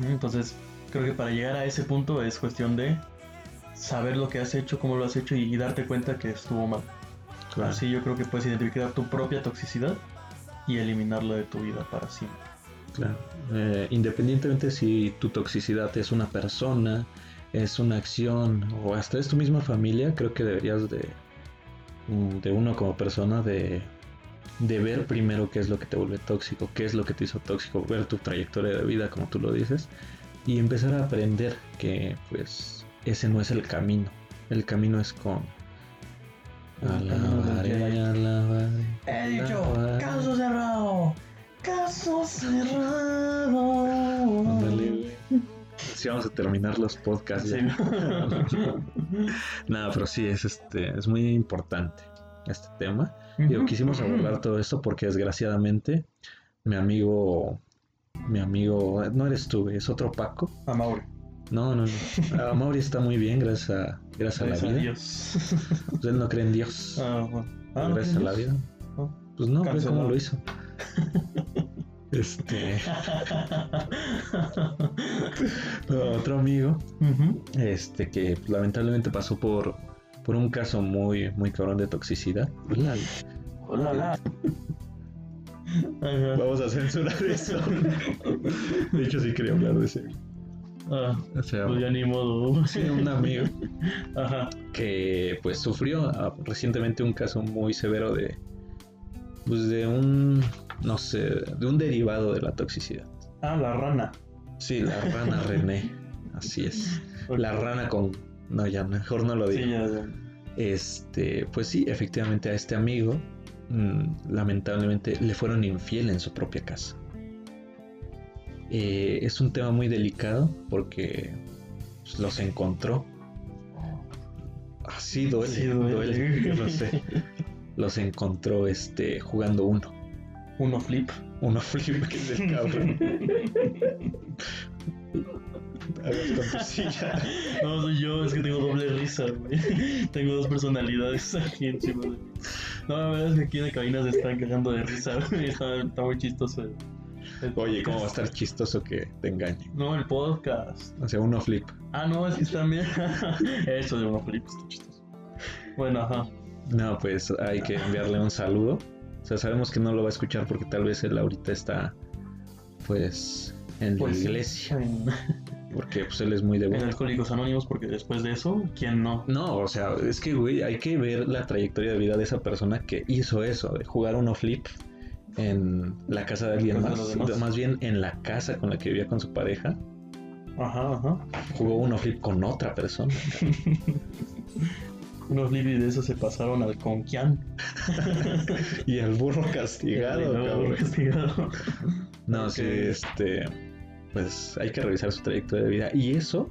Entonces, creo que para llegar a ese punto es cuestión de saber lo que has hecho, cómo lo has hecho y, darte cuenta que estuvo mal. Así yo creo que puedes identificar tu propia toxicidad y eliminarla de tu vida para siempre. Claro. Eh, independientemente si tu toxicidad es una persona, es una acción o hasta es tu misma familia, creo que deberías de, mm, de uno como persona de de ver primero qué es lo que te vuelve tóxico, qué es lo que te hizo tóxico, ver tu trayectoria de vida, como tú lo dices, y empezar a aprender que pues ese no es el camino. El camino es con Alabaré, alabaré. He dicho, caso cerrado. Caso cerrado. Si vamos a terminar los podcasts. Nada, pero sí, es, este, es muy importante este tema. Digo, quisimos abordar todo esto porque desgraciadamente mi amigo, mi amigo, no eres tú, es otro Paco. Amauri. No, no, no. Amauri está muy bien, gracias a, gracias, a la vida. Dios. Pues él no cree en Dios. Ah, bueno. Ah, gracias a la vida. Ah. Pues no, pues cómo lo hizo. Este. otro amigo. Este que lamentablemente pasó por por un caso muy, muy cabrón de toxicidad. Hola. Vamos a censurar eso. De hecho, sí quería hablar de ese. Ah, o sea, pues ya ni modo. Sí, un amigo Ajá. que pues sufrió ah, recientemente un caso muy severo de pues de un no sé, de un derivado de la toxicidad. Ah, la rana. Sí, la rana René. Así es. La rana con no, ya mejor no lo digo. Este, pues sí, efectivamente a este amigo, mm, lamentablemente, le fueron infiel en su propia casa. Eh, es un tema muy delicado porque pues, los encontró. Así duele, sí, duele, yo sé. Los encontró este, jugando uno. Uno flip. Uno flip, que es el cabrón. No, soy yo, es que tengo doble risa, güey. Tengo dos personalidades aquí encima de mí. No, la verdad es que aquí en la cabina se están cagando de risa, güey. Está, está muy chistoso. Oye, ¿cómo va a estar chistoso que te engañe? No, el podcast. O sea, uno flip. Ah, no, es que también. Eso de uno flip está chistoso. Bueno, ajá. No, pues hay que enviarle un saludo. O sea, sabemos que no lo va a escuchar porque tal vez él ahorita está, pues, en la pues iglesia. Porque pues él es muy devoto. En Alcohólicos Anónimos, porque después de eso, ¿quién no? No, o sea, es que, güey, hay que ver la trayectoria de vida de esa persona que hizo eso, de jugar uno flip en la casa de alguien más. más bien en la casa con la que vivía con su pareja. Ajá, ajá. Jugó uno flip con otra persona. unos y de eso se pasaron al conquian. y al burro castigado. burro castigado. No, sí, este pues hay que revisar su trayectoria de vida. Y eso,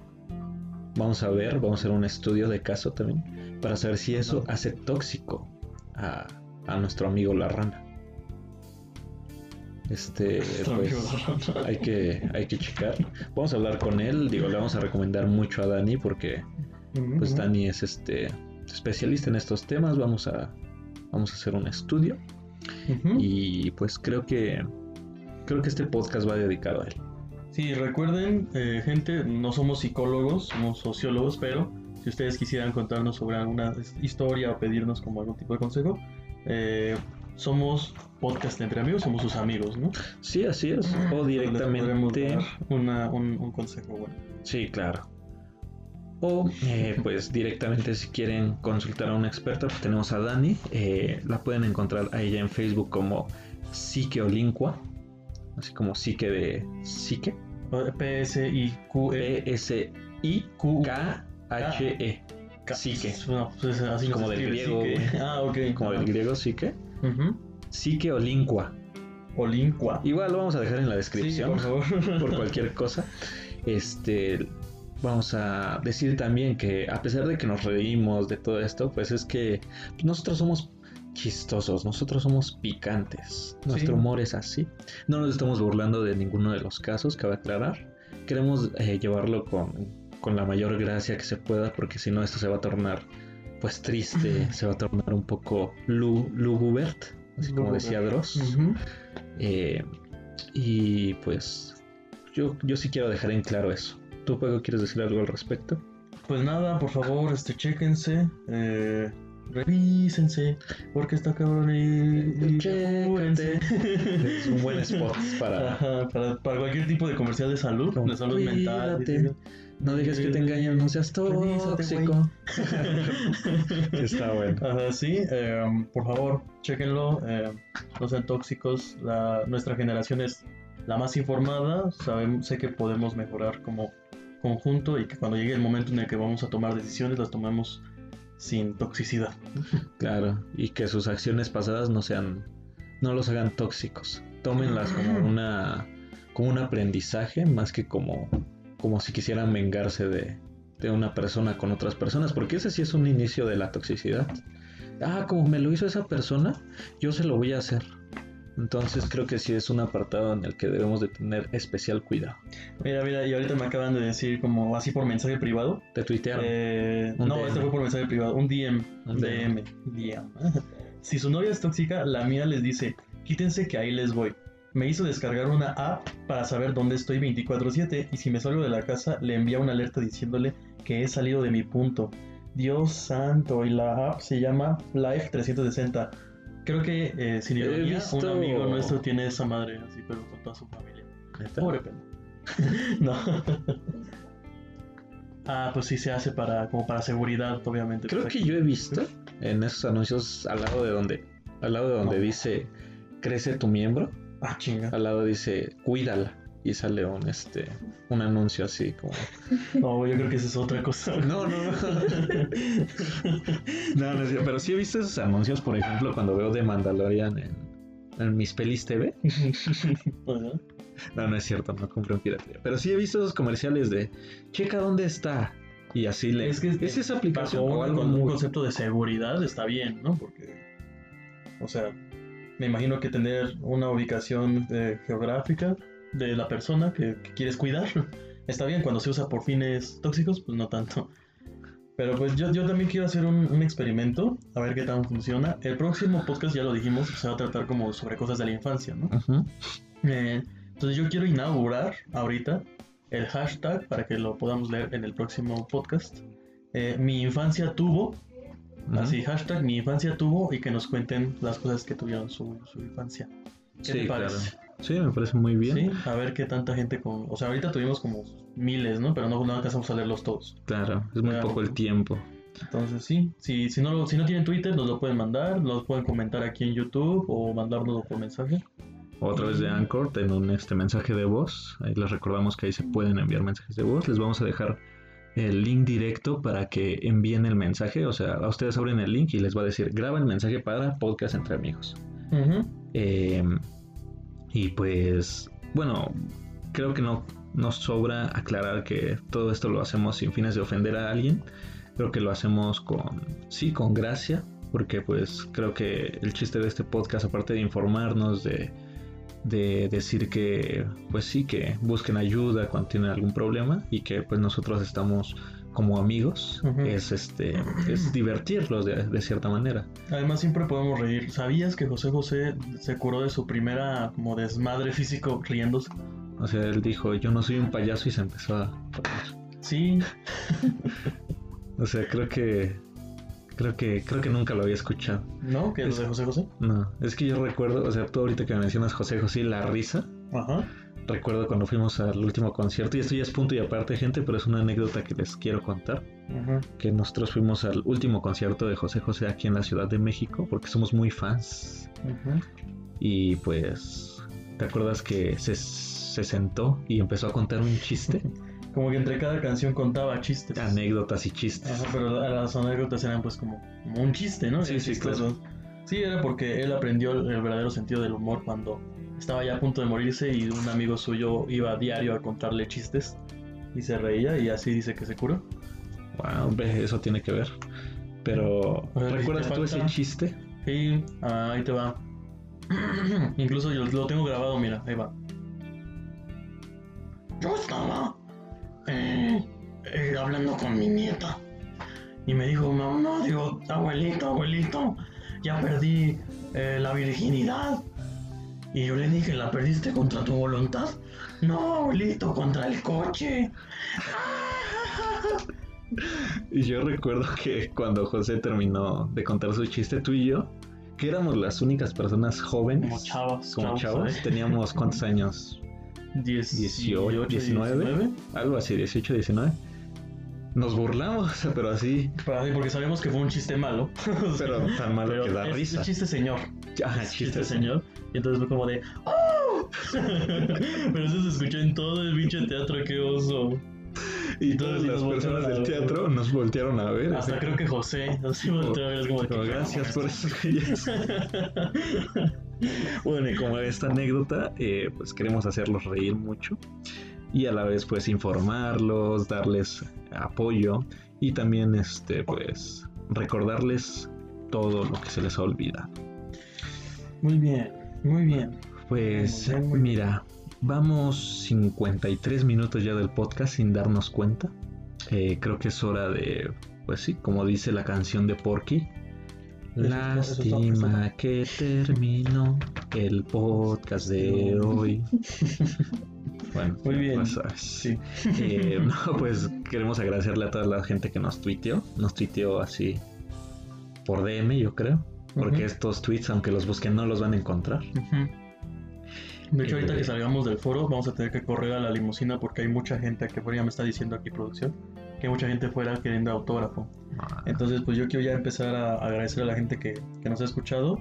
vamos a ver, vamos a hacer un estudio de caso también, para saber si eso hace tóxico a, nuestro amigo la rana. Este, pues, hay que, hay que checar. Vamos a hablar con él, digo, le vamos a recomendar mucho a Dani porque, pues, Dani es este especialista en estos temas. Vamos a, vamos a hacer un estudio y, pues, creo que, creo que este podcast va dedicado a él. Sí, recuerden, eh, gente, no somos psicólogos, somos sociólogos, pero si ustedes quisieran contarnos sobre alguna historia o pedirnos como algún tipo de consejo, eh, somos podcast entre amigos, somos sus amigos, ¿no? Sí, así es. O directamente. Una, un, un, consejo bueno. Sí, claro. O eh, pues directamente si quieren consultar a una experta, pues tenemos a Dani. la pueden encontrar a ella en Facebook como Psiqueolincua. Así como psique de psique. P-S-I-Q-E. P-S-I-K-H-E. Psique. Pues, así como del griego. Ah, ok. Como del griego psique. Psique o lingua. O lingua. Igual lo vamos a dejar en la descripción. por, cualquier cosa. Este. Vamos a decir también que a pesar de que nos reímos de todo esto, pues es que nosotros somos chistosos, nosotros somos picantes. Nuestro humor es así. No nos estamos burlando de ninguno de los casos, cabe aclarar. Queremos eh, llevarlo con, con, la mayor gracia que se pueda, porque si no, esto se va a tornar pues triste, se va a tornar un poco lugubert, así como decía Dross. Eh, y pues yo, yo sí quiero dejar en claro eso. ¿Tú, Paco, quieres decir algo al respecto? Pues nada, por favor, este, chéquense. Eh, revísense, porque está cabrón y, Es un buen spot para... para... para, cualquier tipo de comercial de salud, de salud mental. No dejes que te engañen, no seas tóxico. Está bueno. Ajá, sí, em, por favor, chequenlo. em, no sean tóxicos. La, nuestra generación es la más informada. Sabemos, sé que podemos mejorar como conjunto y que cuando llegue el momento en el que vamos a tomar decisiones, las tomemos sin toxicidad. Claro, y que sus acciones pasadas no sean, no los hagan tóxicos. Tómenlas como una, como un aprendizaje más que como, como si quisieran vengarse de, de una persona con otras personas, porque ese sí es un inicio de la toxicidad. Ah, como me lo hizo esa persona, yo se lo voy a hacer. Entonces creo que sí es un apartado en el que debemos de tener especial cuidado. Mira, mira, y ahorita me acaban de decir como así por mensaje privado. Te tuitearon. Eh, no, DM. este fue por mensaje privado, un DM. Un DM. DM. si su novia es tóxica, la mía les dice, quítense que ahí les voy. Me hizo descargar una app para saber dónde estoy 24/7 y si me salgo de la casa le envía una alerta diciéndole que he salido de mi punto. Dios santo, y la app se llama Life 360. Creo que eh, sin ironía, visto- un amigo nuestro tiene esa madre así, pero con toda su familia. Pobre pena. no. Ah, pues sí se hace para como para seguridad, obviamente. Creo que yo he visto en esos anuncios al lado de donde, al lado de donde No. dice crece tu miembro, Ah, chinga. al lado dice cuídala y sale un este un anuncio así como No, yo creo que esa es otra cosa. no no no no, no es cierto, pero sí he visto esos anuncios por ejemplo cuando veo de Mandalorian en, en mis pelis TV no no es cierto no compré un piratería pero sí he visto esos comerciales de checa dónde está y así le Es que es esa aplicación Bajo un, algo con un concepto de seguridad está bien, ¿no? Porque, o sea, me imagino que tener una ubicación eh, geográfica de la persona que, que quieres cuidar está bien. Cuando se usa por fines tóxicos, pues no tanto. Pero pues yo, yo también quiero hacer un, un experimento, a ver qué tan funciona. El próximo podcast, ya lo dijimos, se va a tratar como sobre cosas de la infancia, ¿no? Eh, entonces yo quiero inaugurar ahorita el hashtag para que lo podamos leer en el próximo podcast. Eh, mi infancia tuvo, así hashtag mi infancia tuvo y que nos cuenten las cosas que tuvieron su, su infancia. ¿Qué sí te claro parece? Sí me parece muy bien Sí, a ver qué tanta gente con... O sea, ahorita tuvimos como miles, ¿no? Pero no, no alcanzamos a leerlos todos. Claro, es muy Claro. poco el tiempo. Entonces sí, si, si, no, lo- si no tienen Twitter nos lo pueden mandar, nos pueden comentar aquí en YouTube o mandárnoslo por mensaje. O a través de Anchor en un este mensaje de voz. Ahí les recordamos que ahí se pueden enviar mensajes de voz. Les vamos a dejar el link directo para que envíen el mensaje. O sea, a ustedes abren el link y les va a decir graba el mensaje para podcast entre amigos. Ujú. Eh, y pues, bueno, creo que no nos sobra aclarar que todo esto lo hacemos sin fines de ofender a alguien. Creo que lo hacemos con, sí, con gracia, porque pues creo que el chiste de este podcast, aparte de informarnos, de, de decir que, pues sí, que busquen ayuda cuando tienen algún problema y que pues nosotros estamos como amigos, es este, es divertirlos de, de cierta manera. Además siempre podemos reír. ¿Sabías que José José se curó de su primera como desmadre físico riéndose? O sea, él dijo, yo no soy un payaso y se empezó a... Sí, O sea, creo que... Creo que, creo que nunca lo había escuchado. ¿no? Que lo de José José. No, es que yo recuerdo, o sea, tú ahorita que mencionas José José, la risa, Ajá. Recuerdo cuando fuimos al último concierto, y esto ya es punto y aparte, gente, pero es una anécdota que les quiero contar, que nosotros fuimos al último concierto de José José aquí en la Ciudad de México, porque somos muy fans, y pues, ¿te acuerdas que se, se sentó y empezó a contar un chiste? Como que entre cada canción contaba chistes. Anécdotas y chistes. Ajá, pero la- las anécdotas eran pues como, como un chiste, ¿no? Sí, sí, chistoso. Sí, era porque él aprendió el verdadero sentido del humor cuando estaba ya a punto de morirse y un amigo suyo iba a diario a contarle chistes y se reía y así dice que se curó. Wow, ve, eso tiene que ver. Pero, ¿recuerdas ¿te tú ese chiste? Sí, ah, ahí te va. Incluso yo lo tengo grabado, mira, ahí va. Yo estaba eh, eh, hablando con mi nieta y me dijo, mamá, digo, abuelito, abuelito, ya perdí eh, la virginidad. Y yo le dije, ¿la perdiste contra tu voluntad? No, abuelito, contra el coche. Y yo recuerdo que cuando José terminó de contar su chiste, tú y yo, que éramos las únicas personas jóvenes, Como chavas, como chavos, chavos, ¿eh? teníamos cuántos años, 18, 18, 19, algo así, 18, 19. nos burlamos, pero así. porque sabemos que fue un chiste malo. pero tan malo que da es, risa. Es chiste señor. Chiste, señor. Y entonces fue como de. ¡Oh! pero eso se escuchó en todo el pinche teatro, qué oso. Y todas las personas del teatro nos voltearon a ver. Hasta creo que José nos volteó a ver. Es como de gracias por eso. bueno, y como esta anécdota, eh, pues queremos hacerlos reír mucho y a la vez pues informarlos, darles apoyo y también este pues recordarles todo lo que se les ha olvidado. Muy bien, muy bien. Pues mira, vamos 53 minutos ya del podcast sin darnos cuenta. Eh, creo que es hora de, pues sí, como dice la canción de Porky. Lástima que terminó el podcast de hoy. Bueno, muy bien. Pues, sí. Eh, no, pues queremos agradecerle a toda la gente que nos tuiteó. Nos tuiteó así por DM, yo creo. Porque estos tweets, aunque los busquen, no los van a encontrar. De hecho, ahorita que salgamos del foro, vamos a tener que correr a la limusina porque hay mucha gente que ya me está diciendo aquí producción que hay mucha gente fuera queriendo autógrafo. Ah. Entonces, pues yo quiero ya empezar a agradecer a la gente que, que nos ha escuchado,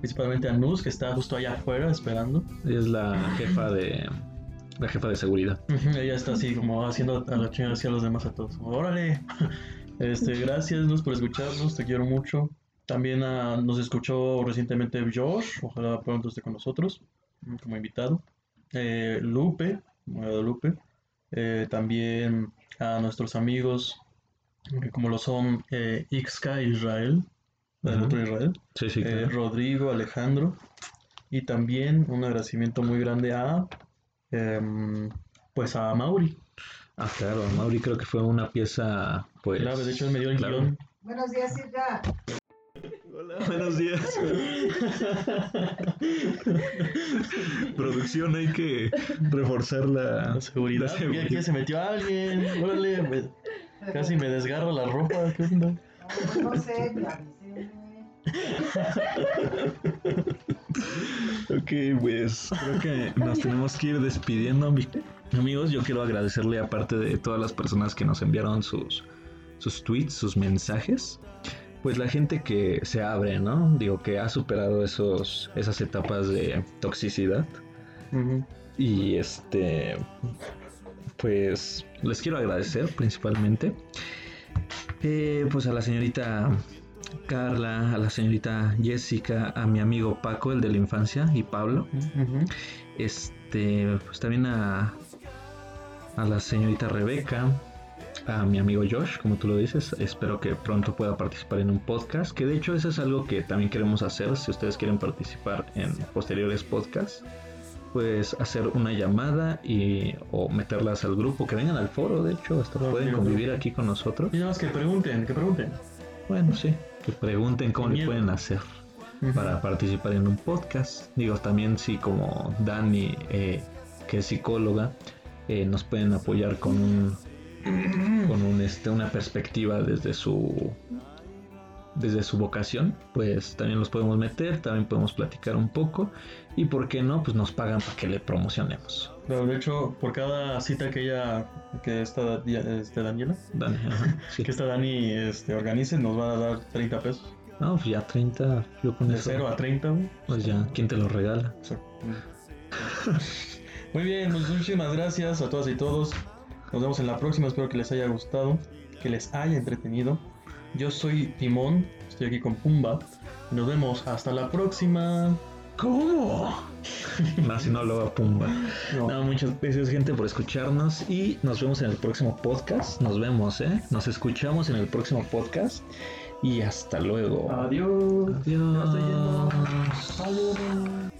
principalmente a Nuz, que está justo allá afuera esperando. es la jefa de la jefa de seguridad. ella está así como haciendo a la chingada hacia los demás a todos. Órale. Este, gracias Luz por escucharnos, te quiero mucho. También ah, nos escuchó recientemente Josh, ojalá pronto esté con nosotros como invitado. Eh, Lupe, Lupe. Eh, también a nuestros amigos como lo son eh, Ixka Israel, del otro Israel, eh, Rodrigo, Alejandro, y también un agradecimiento muy grande a Em, pues a Mauri. Ah, claro, Mauri creo que fue una pieza, pues... Claro, de hecho él me dio el guion. Buenos días, Silvia. Hola, buenos días. Producción, hay que reforzar la, seguridad. Aquí se metió alguien. Órale, casi me desgarro la ropa. ¿Qué onda? No, no sé, ok, pues creo que nos tenemos que ir despidiendo, amigos. Yo quiero agradecerle, aparte de todas las personas que nos enviaron sus, sus tweets, sus mensajes, pues la gente que se abre, ¿no? Digo, que ha superado esos, esas etapas de toxicidad. Y este, pues les quiero agradecer principalmente. Eh, pues a la señorita Carla, a la señorita Jessica, a mi amigo Paco, el de la infancia, y Pablo. Este, pues también a, a la señorita Rebeca, a mi amigo Josh, como tú lo dices. Espero que pronto pueda participar en un podcast, que de hecho eso es algo que también queremos hacer. Si ustedes quieren participar en posteriores podcasts, pues hacer una llamada y o meterlas al grupo, que vengan al foro, de hecho, hasta pueden convivir aquí con nosotros. Y nada más que pregunten, que pregunten. Bueno, sí que pregunten cómo le pueden hacer para participar en un podcast. Digo, también si como Dani, eh, que es psicóloga, eh, nos pueden apoyar con un con un, este, una perspectiva desde su desde su vocación, pues también los podemos meter, también podemos platicar un poco y por qué no, pues nos pagan para que le promocionemos. Pero de hecho, por cada cita que ella, que esta este Daniela, Dani, que esta Dani este, organice, nos va a dar 30 pesos. No, pues ya 30, yo con De eso. 0 a 30, Pues ya, ¿quién te lo regala? Muy bien, pues muchísimas gracias a todas y todos. Nos vemos en la próxima, espero que les haya gustado, que les haya entretenido. Yo soy Timón, estoy aquí con Pumba. Nos vemos hasta la próxima. ¿Cómo? no, si no lo va Pumba. No. muchas gracias, gente, por escucharnos y nos vemos en el próximo podcast. Nos vemos, ¿eh? Nos escuchamos en el próximo podcast y hasta luego. Adiós. Adiós. Adiós.